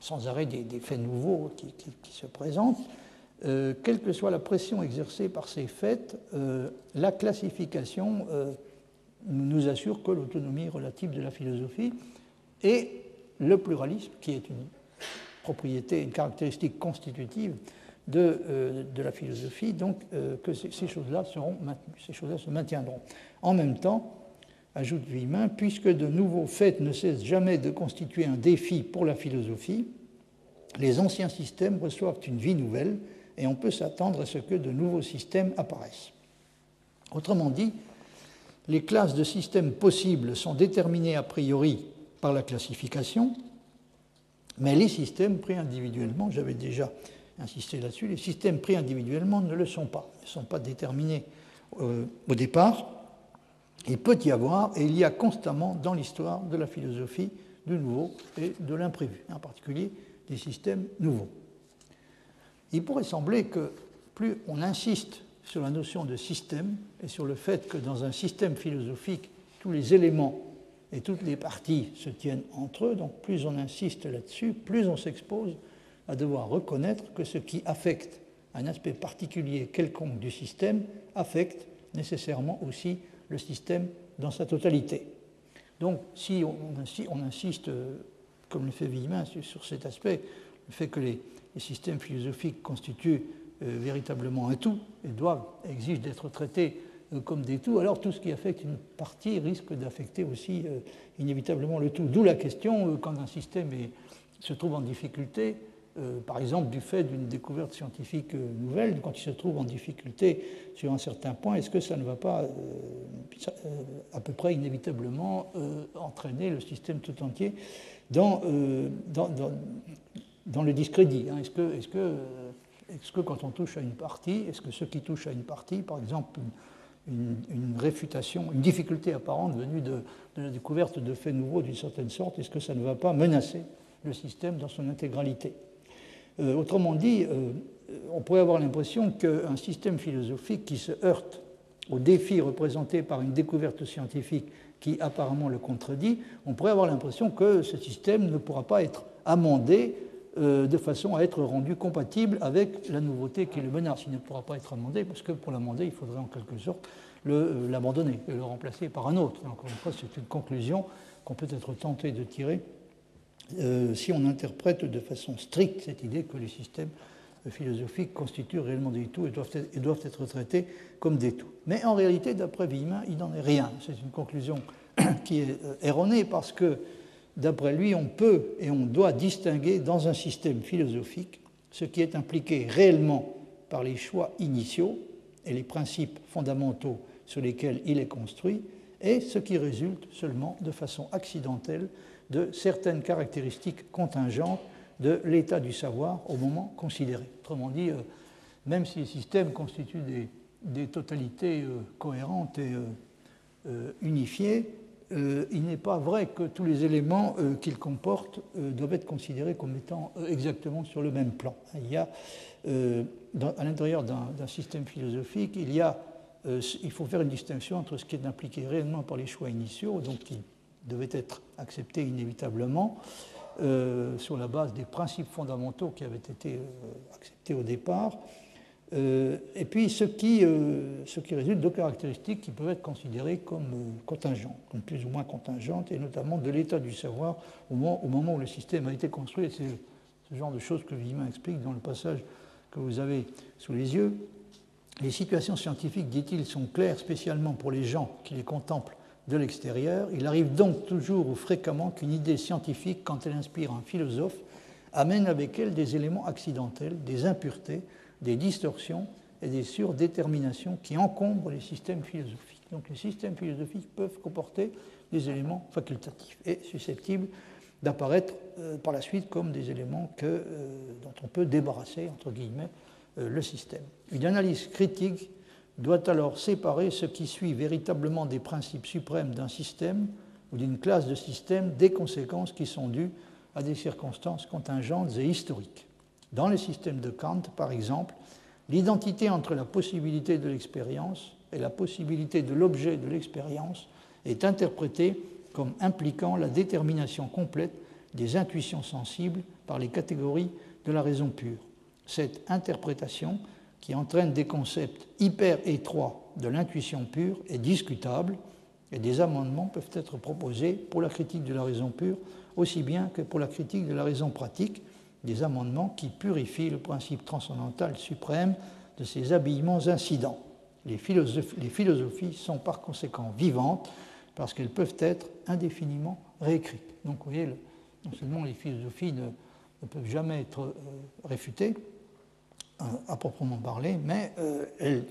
[SPEAKER 1] sans arrêt des, faits nouveaux qui, se présentent. quelle que soit la pression exercée par ces faits, la classification nous assure que l'autonomie relative de la philosophie et le pluralisme, qui est une propriété, une caractéristique constitutive euh, de, la philosophie, donc euh, que ces, choses-là seront maintenues, ces choses-là se maintiendront. En même temps, ajoute Villemin, puisque de nouveaux faits ne cessent jamais de constituer un défi pour la philosophie, les anciens systèmes reçoivent une vie nouvelle et on peut s'attendre à ce que de nouveaux systèmes apparaissent. Autrement dit, les classes de systèmes possibles sont déterminées a priori par la classification, mais les systèmes pris individuellement, j'avais déjà insister là-dessus, les systèmes pris individuellement ne le sont pas, ne sont pas déterminés euh, au départ. Il peut y avoir, et il y a constamment dans l'histoire de la philosophie, du nouveau et de l'imprévu, en particulier des systèmes nouveaux. Il pourrait sembler que plus on insiste sur la notion de système et sur le fait que dans un système philosophique, tous les éléments et toutes les parties se tiennent entre eux, donc plus on insiste là-dessus, plus on s'expose à devoir reconnaître que ce qui affecte un aspect particulier quelconque du système affecte nécessairement aussi le système dans sa totalité. Donc si on, insiste, euh, comme le fait Villemin, sur cet aspect, le fait que les, systèmes philosophiques constituent euh, véritablement un tout et doivent, exigent d'être traités comme des tout, alors tout ce qui affecte une partie risque d'affecter aussi inévitablement le tout. D'où la question, quand un système se trouve en difficulté, euh, par exemple, du fait d'une découverte scientifique euh, nouvelle, quand il se trouve en difficulté sur un certain point, est-ce que ça ne va pas euh, à peu près inévitablement entraîner le système tout entier dans, le discrédit hein? Est-ce que, quand on touche à une partie, est-ce que ceux qui touchent à une partie, par exemple, réfutation, une difficulté apparente venue de, de la découverte de faits nouveaux d'une certaine sorte, est-ce que ça ne va pas menacer le système dans son intégralité? Euh, autrement dit, euh, on pourrait avoir l'impression qu'un système philosophique qui se heurte au défi représenté par une découverte scientifique qui apparemment le contredit, on pourrait avoir l'impression que ce système ne pourra pas être amendé euh, de façon à être rendu compatible avec la nouveauté qui le menace. Il ne pourra pas être amendé parce que pour l'amender, il faudrait en quelque sorte l'abandonner et le remplacer par un autre. encore une fois, c'est une conclusion qu'on peut être tenté de tirer euh, si on interprète de façon stricte cette idée que les systèmes philosophiques constituent réellement des tout et doivent être, traités comme des tout. Mais en réalité, d'après Villemin, il n'en est rien. C'est une conclusion qui est euh, erronée parce que, d'après lui, on peut et on doit distinguer dans un système philosophique ce qui est impliqué réellement par les choix initiaux et les principes fondamentaux sur lesquels il est construit, et ce qui résulte seulement de façon accidentelle de certaines caractéristiques contingentes de l'état du savoir au moment considéré. Autrement dit, euh, même si les systèmes constituent des, totalités euh, cohérentes et, unifié, il n'est pas vrai que tous les éléments qu'il comporte doivent être considérés comme étant exactement sur le même plan. Il y a, à l'intérieur d'un système philosophique, il, y a, il faut faire une distinction entre ce qui est impliqué réellement par les choix initiaux, donc qui devait être accepté inévitablement, euh, sur la base des principes fondamentaux qui avaient été euh, acceptés au départ, euh, et puis ce qui, ce qui résulte de caractéristiques qui peuvent être considérées comme contingentes, comme plus ou moins contingentes, et notamment de l'état du savoir au moment, au moment, où le système a été construit. C'est ce genre de choses que Villemin explique dans le passage que vous avez sous les yeux. Les situations scientifiques, dit-il, sont claires spécialement pour les gens qui les contemplent de l'extérieur. Il arrive donc toujours ou fréquemment qu'une idée scientifique, quand elle inspire un philosophe, amène avec elle des éléments accidentels, des impuretés, des distorsions et des surdéterminations qui encombrent les systèmes philosophiques. Donc les systèmes philosophiques peuvent comporter des éléments facultatifs et susceptibles d'apparaître euh, par la suite comme des éléments euh, dont on peut débarrasser, entre guillemets, euh, le système. Une analyse critique doit alors séparer ce qui suit véritablement des principes suprêmes d'un système ou d'une classe de systèmes des conséquences qui sont dues à des circonstances contingentes et historiques. Dans les systèmes de Kant, par exemple, l'identité entre la possibilité de l'expérience et la possibilité de l'objet de l'expérience est interprétée comme impliquant la détermination complète des intuitions sensibles par les catégories de la raison pure. Cette interprétation qui entraîne des concepts hyper étroits de l'intuition pure est discutable et des amendements peuvent être proposés pour la critique de la raison pure aussi bien que pour la critique de la raison pratique, des amendements qui purifient le principe transcendantal suprême de ces habillements incidents. Les philosophies, sont par conséquent vivantes parce qu'elles peuvent être indéfiniment réécrites. Donc vous voyez, non seulement les philosophies ne, peuvent jamais être euh, réfutées, à proprement parler, mais euh, elle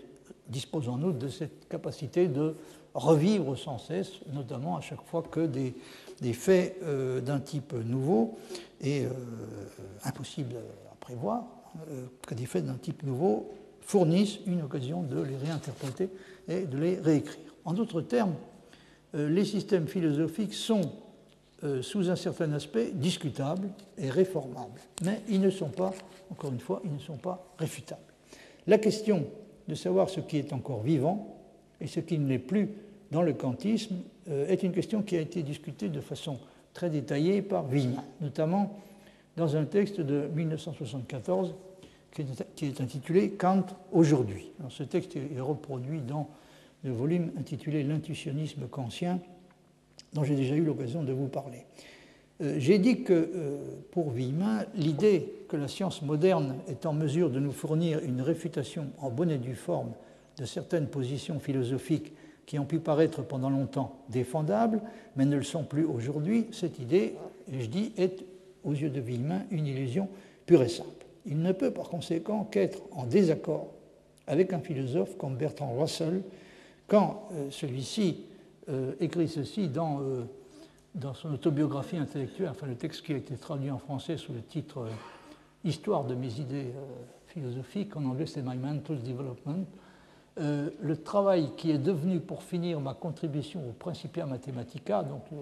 [SPEAKER 1] dispose en outre de cette capacité de revivre sans cesse, notamment à chaque fois que des, faits euh, d'un type nouveau et euh, impossible à prévoir, que des faits d'un type nouveau fournissent une occasion de les réinterpréter et de les réécrire. En d'autres termes, les systèmes philosophiques sont euh, sous un certain aspect discutables et réformables. Mais ils ne sont pas, encore une fois, ils ne sont pas réfutables. La question de savoir ce qui est encore vivant et ce qui ne l'est plus dans le kantisme euh, est une question qui a été discutée de façon très détaillée par Wieman, notamment dans un texte de 1974 qui est intitulé Kant aujourd'hui. Ce texte est reproduit dans le volume intitulé L'intuitionnisme kantien dont j'ai déjà eu l'occasion de vous parler. Euh, j'ai dit que euh, pour Villemin, l'idée que la science moderne est en mesure de nous fournir une réfutation en bonne et due forme de certaines positions philosophiques qui ont pu paraître pendant longtemps défendables, mais ne le sont plus aujourd'hui, cette idée, je dis, est aux yeux de Villemin une illusion pure et simple. Il ne peut par conséquent qu'être en désaccord avec un philosophe comme Bertrand Russell quand euh, celui-ci euh, écrit ceci dans, euh, dans son autobiographie intellectuelle, enfin le texte qui a été traduit en français sous le titre Histoire de mes idées philosophiques, en anglais c'est My Mental Development. Le travail qui est devenu pour finir ma contribution au Principia Mathematica, donc le,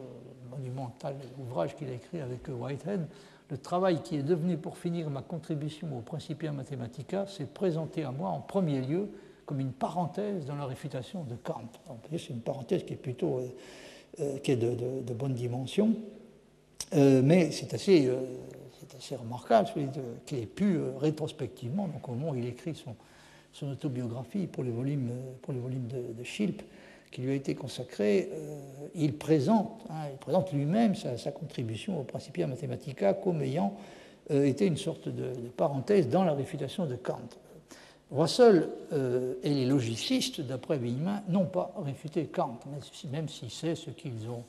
[SPEAKER 1] monumental ouvrage qu'il a écrit avec Whitehead, le travail qui est devenu pour finir ma contribution au Principia Mathematica s'est présenté à moi en premier lieu comme une parenthèse dans la réfutation de Kant. C'est une parenthèse qui est plutôt euh, euh, qui est de, bonne dimension, euh, mais c'est assez, assez, remarquable qu'il ait pu rétrospectivement, donc au moment où il écrit son, son autobiographie pour les volumes, pour les volumes de, Schilp, qui lui a été consacré, il présente, hein, présente lui-même sa, contribution au Principia Mathematica comme ayant été une sorte de, parenthèse dans la réfutation de Kant. Russell euh, et les logicistes, d'après Villemin, n'ont pas réfuté Kant, même si c'est ce qu'ils ont,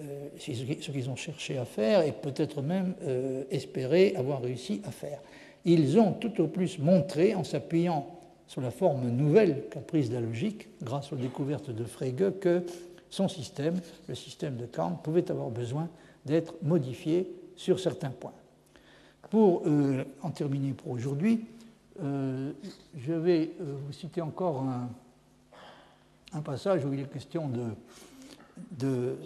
[SPEAKER 1] euh, ce qu'ils ont cherché à faire et peut-être même euh, espéré avoir réussi à faire. Ils ont tout au plus montré, en s'appuyant sur la forme nouvelle qu'a prise la logique, grâce aux découvertes de Frege, que son système, le système de Kant, pouvait avoir besoin d'être modifié sur certains points. Pour en terminer pour aujourd'hui, euh, je vais euh, vous citer encore un, passage où il est question de. de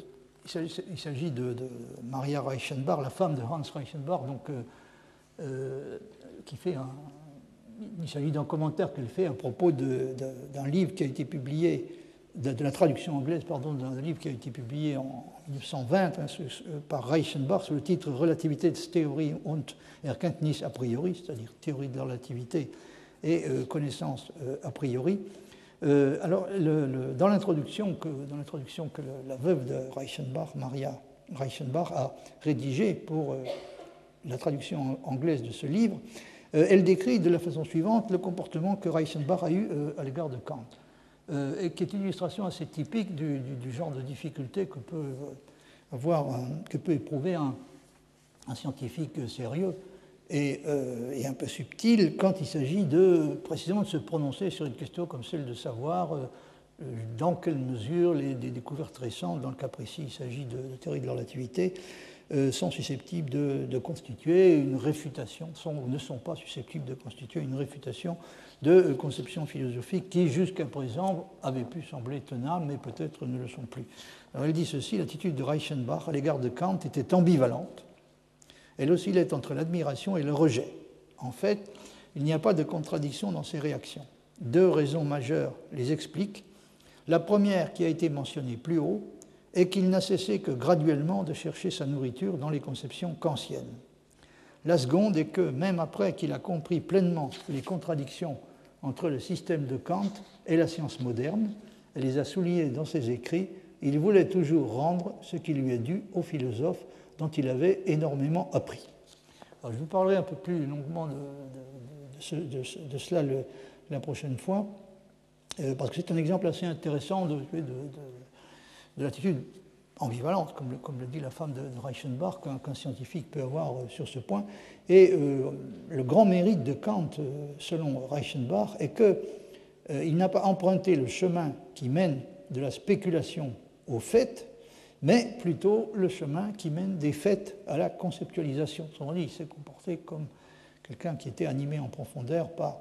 [SPEAKER 1] il s'agit de, Maria Reichenbach, la femme de Hans Reichenbach, donc, qui fait un, il s'agit d'un commentaire qu'elle fait à propos d'un livre qui a été publié, de, la traduction anglaise, pardon, d'un livre qui a été publié en 1920 hein, par Reichenbach sous le titre Relativitätstheorie und Erkenntnis a priori, c'est-à-dire théorie de la relativité et euh, connaissance euh, a priori. Euh, alors, dans l'introduction que, que la veuve de Reichenbach, Maria Reichenbach, a rédigée pour la traduction anglaise de ce livre, elle décrit de la façon suivante le comportement que Reichenbach a eu euh, à l'égard de Kant, euh, qui est une illustration assez typique du, genre de difficulté que peut, avoir, que peut éprouver un, scientifique sérieux et, un peu subtil quand il s'agit de précisément de se prononcer sur une question comme celle de savoir dans quelle mesure les, découvertes récentes, dans le cas précis il s'agit de, de théorie de la relativité, euh, sont susceptibles de, constituer une réfutation, ne sont pas susceptibles de constituer une réfutation de euh, conceptions philosophiques qui, jusqu'à présent, avaient pu sembler tenables, mais peut-être ne le sont plus. Alors elle dit ceci, l'attitude de Reichenbach à l'égard de Kant était ambivalente. Elle oscillait entre l'admiration et le rejet. En fait, il n'y a pas de contradiction dans ces réactions. Deux raisons majeures les expliquent. La première, qui a été mentionnée plus haut, et qu'il n'a cessé que graduellement de chercher sa nourriture dans les conceptions kantiennes. La seconde est que, même après qu'il a compris pleinement les contradictions entre le système de Kant et la science moderne, et les a soulignées dans ses écrits, il voulait toujours rendre ce qui lui est dû aux philosophes dont il avait énormément appris. je vous parlerai un peu plus longuement de, cela la prochaine fois, euh, parce que c'est un exemple assez intéressant de, de l'attitude ambivalente, comme le, dit la femme de, Reichenbach, qu'un scientifique peut avoir euh, sur ce point. Et euh, le grand mérite de Kant, euh, selon Reichenbach, est qu'il n'a pas emprunté le chemin qui mène de la spéculation au fait, mais plutôt le chemin qui mène des faits à la conceptualisation. Dit, il s'est comporté comme quelqu'un qui était animé en profondeur par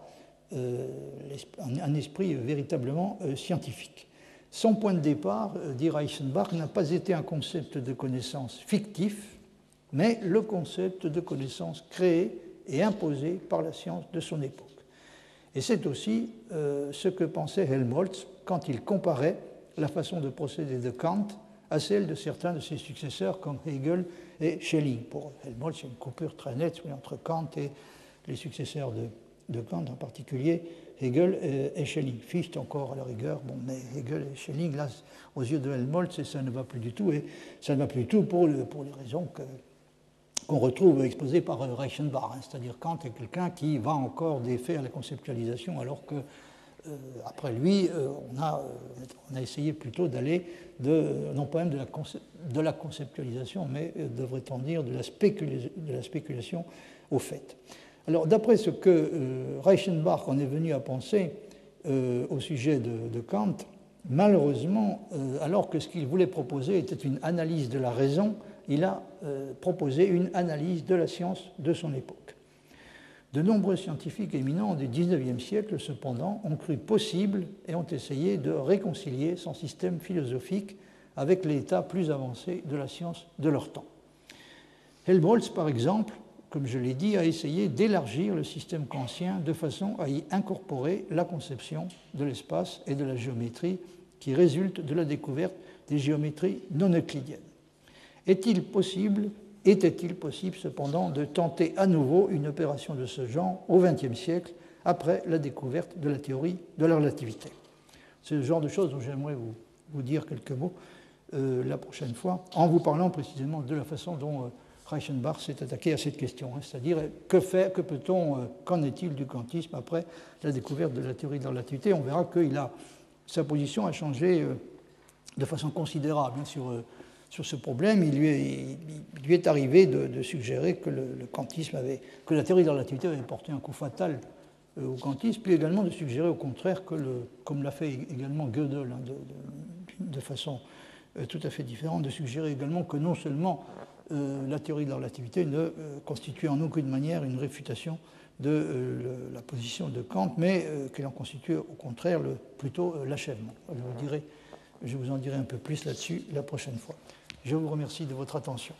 [SPEAKER 1] un esprit véritablement scientifique. Son point de départ, euh, dit Reichenbach, n'a pas été un concept de connaissance fictif, mais le concept de connaissance créé et imposé par la science de son époque. Et c'est aussi euh, ce que pensait Helmholtz quand il comparait la façon de procéder de Kant à celle de certains de ses successeurs comme Hegel et Schelling. Pour Helmholtz, il y a une coupure très nette entre Kant et les successeurs de, de Kant, en particulier Hegel et Schelling. Fichte encore à la rigueur, mais Hegel et Schelling, là, aux yeux de Helmholtz, ça ne va plus du tout, et ça ne va plus du tout pour, les raisons qu'on retrouve exposées par Reichenbach, hein. c'est-à-dire Kant est quelqu'un qui va encore à la conceptualisation, alors que euh, après lui, euh, on, a, euh, essayé plutôt d'aller, non pas même de la, de conceptualisation, mais devrait-on dire de de la spéculation au fait. Alors, d'après ce que euh, Reichenbach en est venu à penser euh, au sujet de, Kant, malheureusement, euh, alors que ce qu'il voulait proposer était une analyse de la raison, il a proposé une analyse de la science de son époque. De nombreux scientifiques éminents du XIXe siècle, cependant, ont cru possible et ont essayé de réconcilier son système philosophique avec l'état plus avancé de la science de leur temps. Helmholtz, par exemple, comme je l'ai dit, a essayé d'élargir le système kantien de façon à y incorporer la conception de l'espace et de la géométrie qui résulte de la découverte des géométries non euclidiennes. Est-il possible, était-il possible cependant de tenter à nouveau une opération de ce genre au XXe siècle après la découverte de la théorie de la relativité? C'est le genre de choses dont j'aimerais vous, vous, dire quelques mots euh, la prochaine fois, en vous parlant précisément de la façon dont euh, Reichenbach s'est attaqué à cette question, hein, c'est-à-dire que faire, que peut-on, euh, qu'en est-il du kantisme après la découverte de la théorie de la relativité? On verra que sa position a changé euh, de façon considérable hein, sur, euh, sur ce problème. Il lui est, arrivé de, suggérer que le, kantisme avait, que la théorie de la relativité avait porté un coup fatal au kantisme, puis également de suggérer au contraire que, le, comme l'a fait également Gödel hein, de, façon tout à fait différente, de suggérer également que non seulement la théorie de la relativité ne constitue en aucune manière une réfutation de la position de Kant, mais qu'elle en constitue au contraire le, plutôt l'achèvement. Je vous en dirai un peu plus là-dessus la prochaine fois. Je vous remercie de votre attention.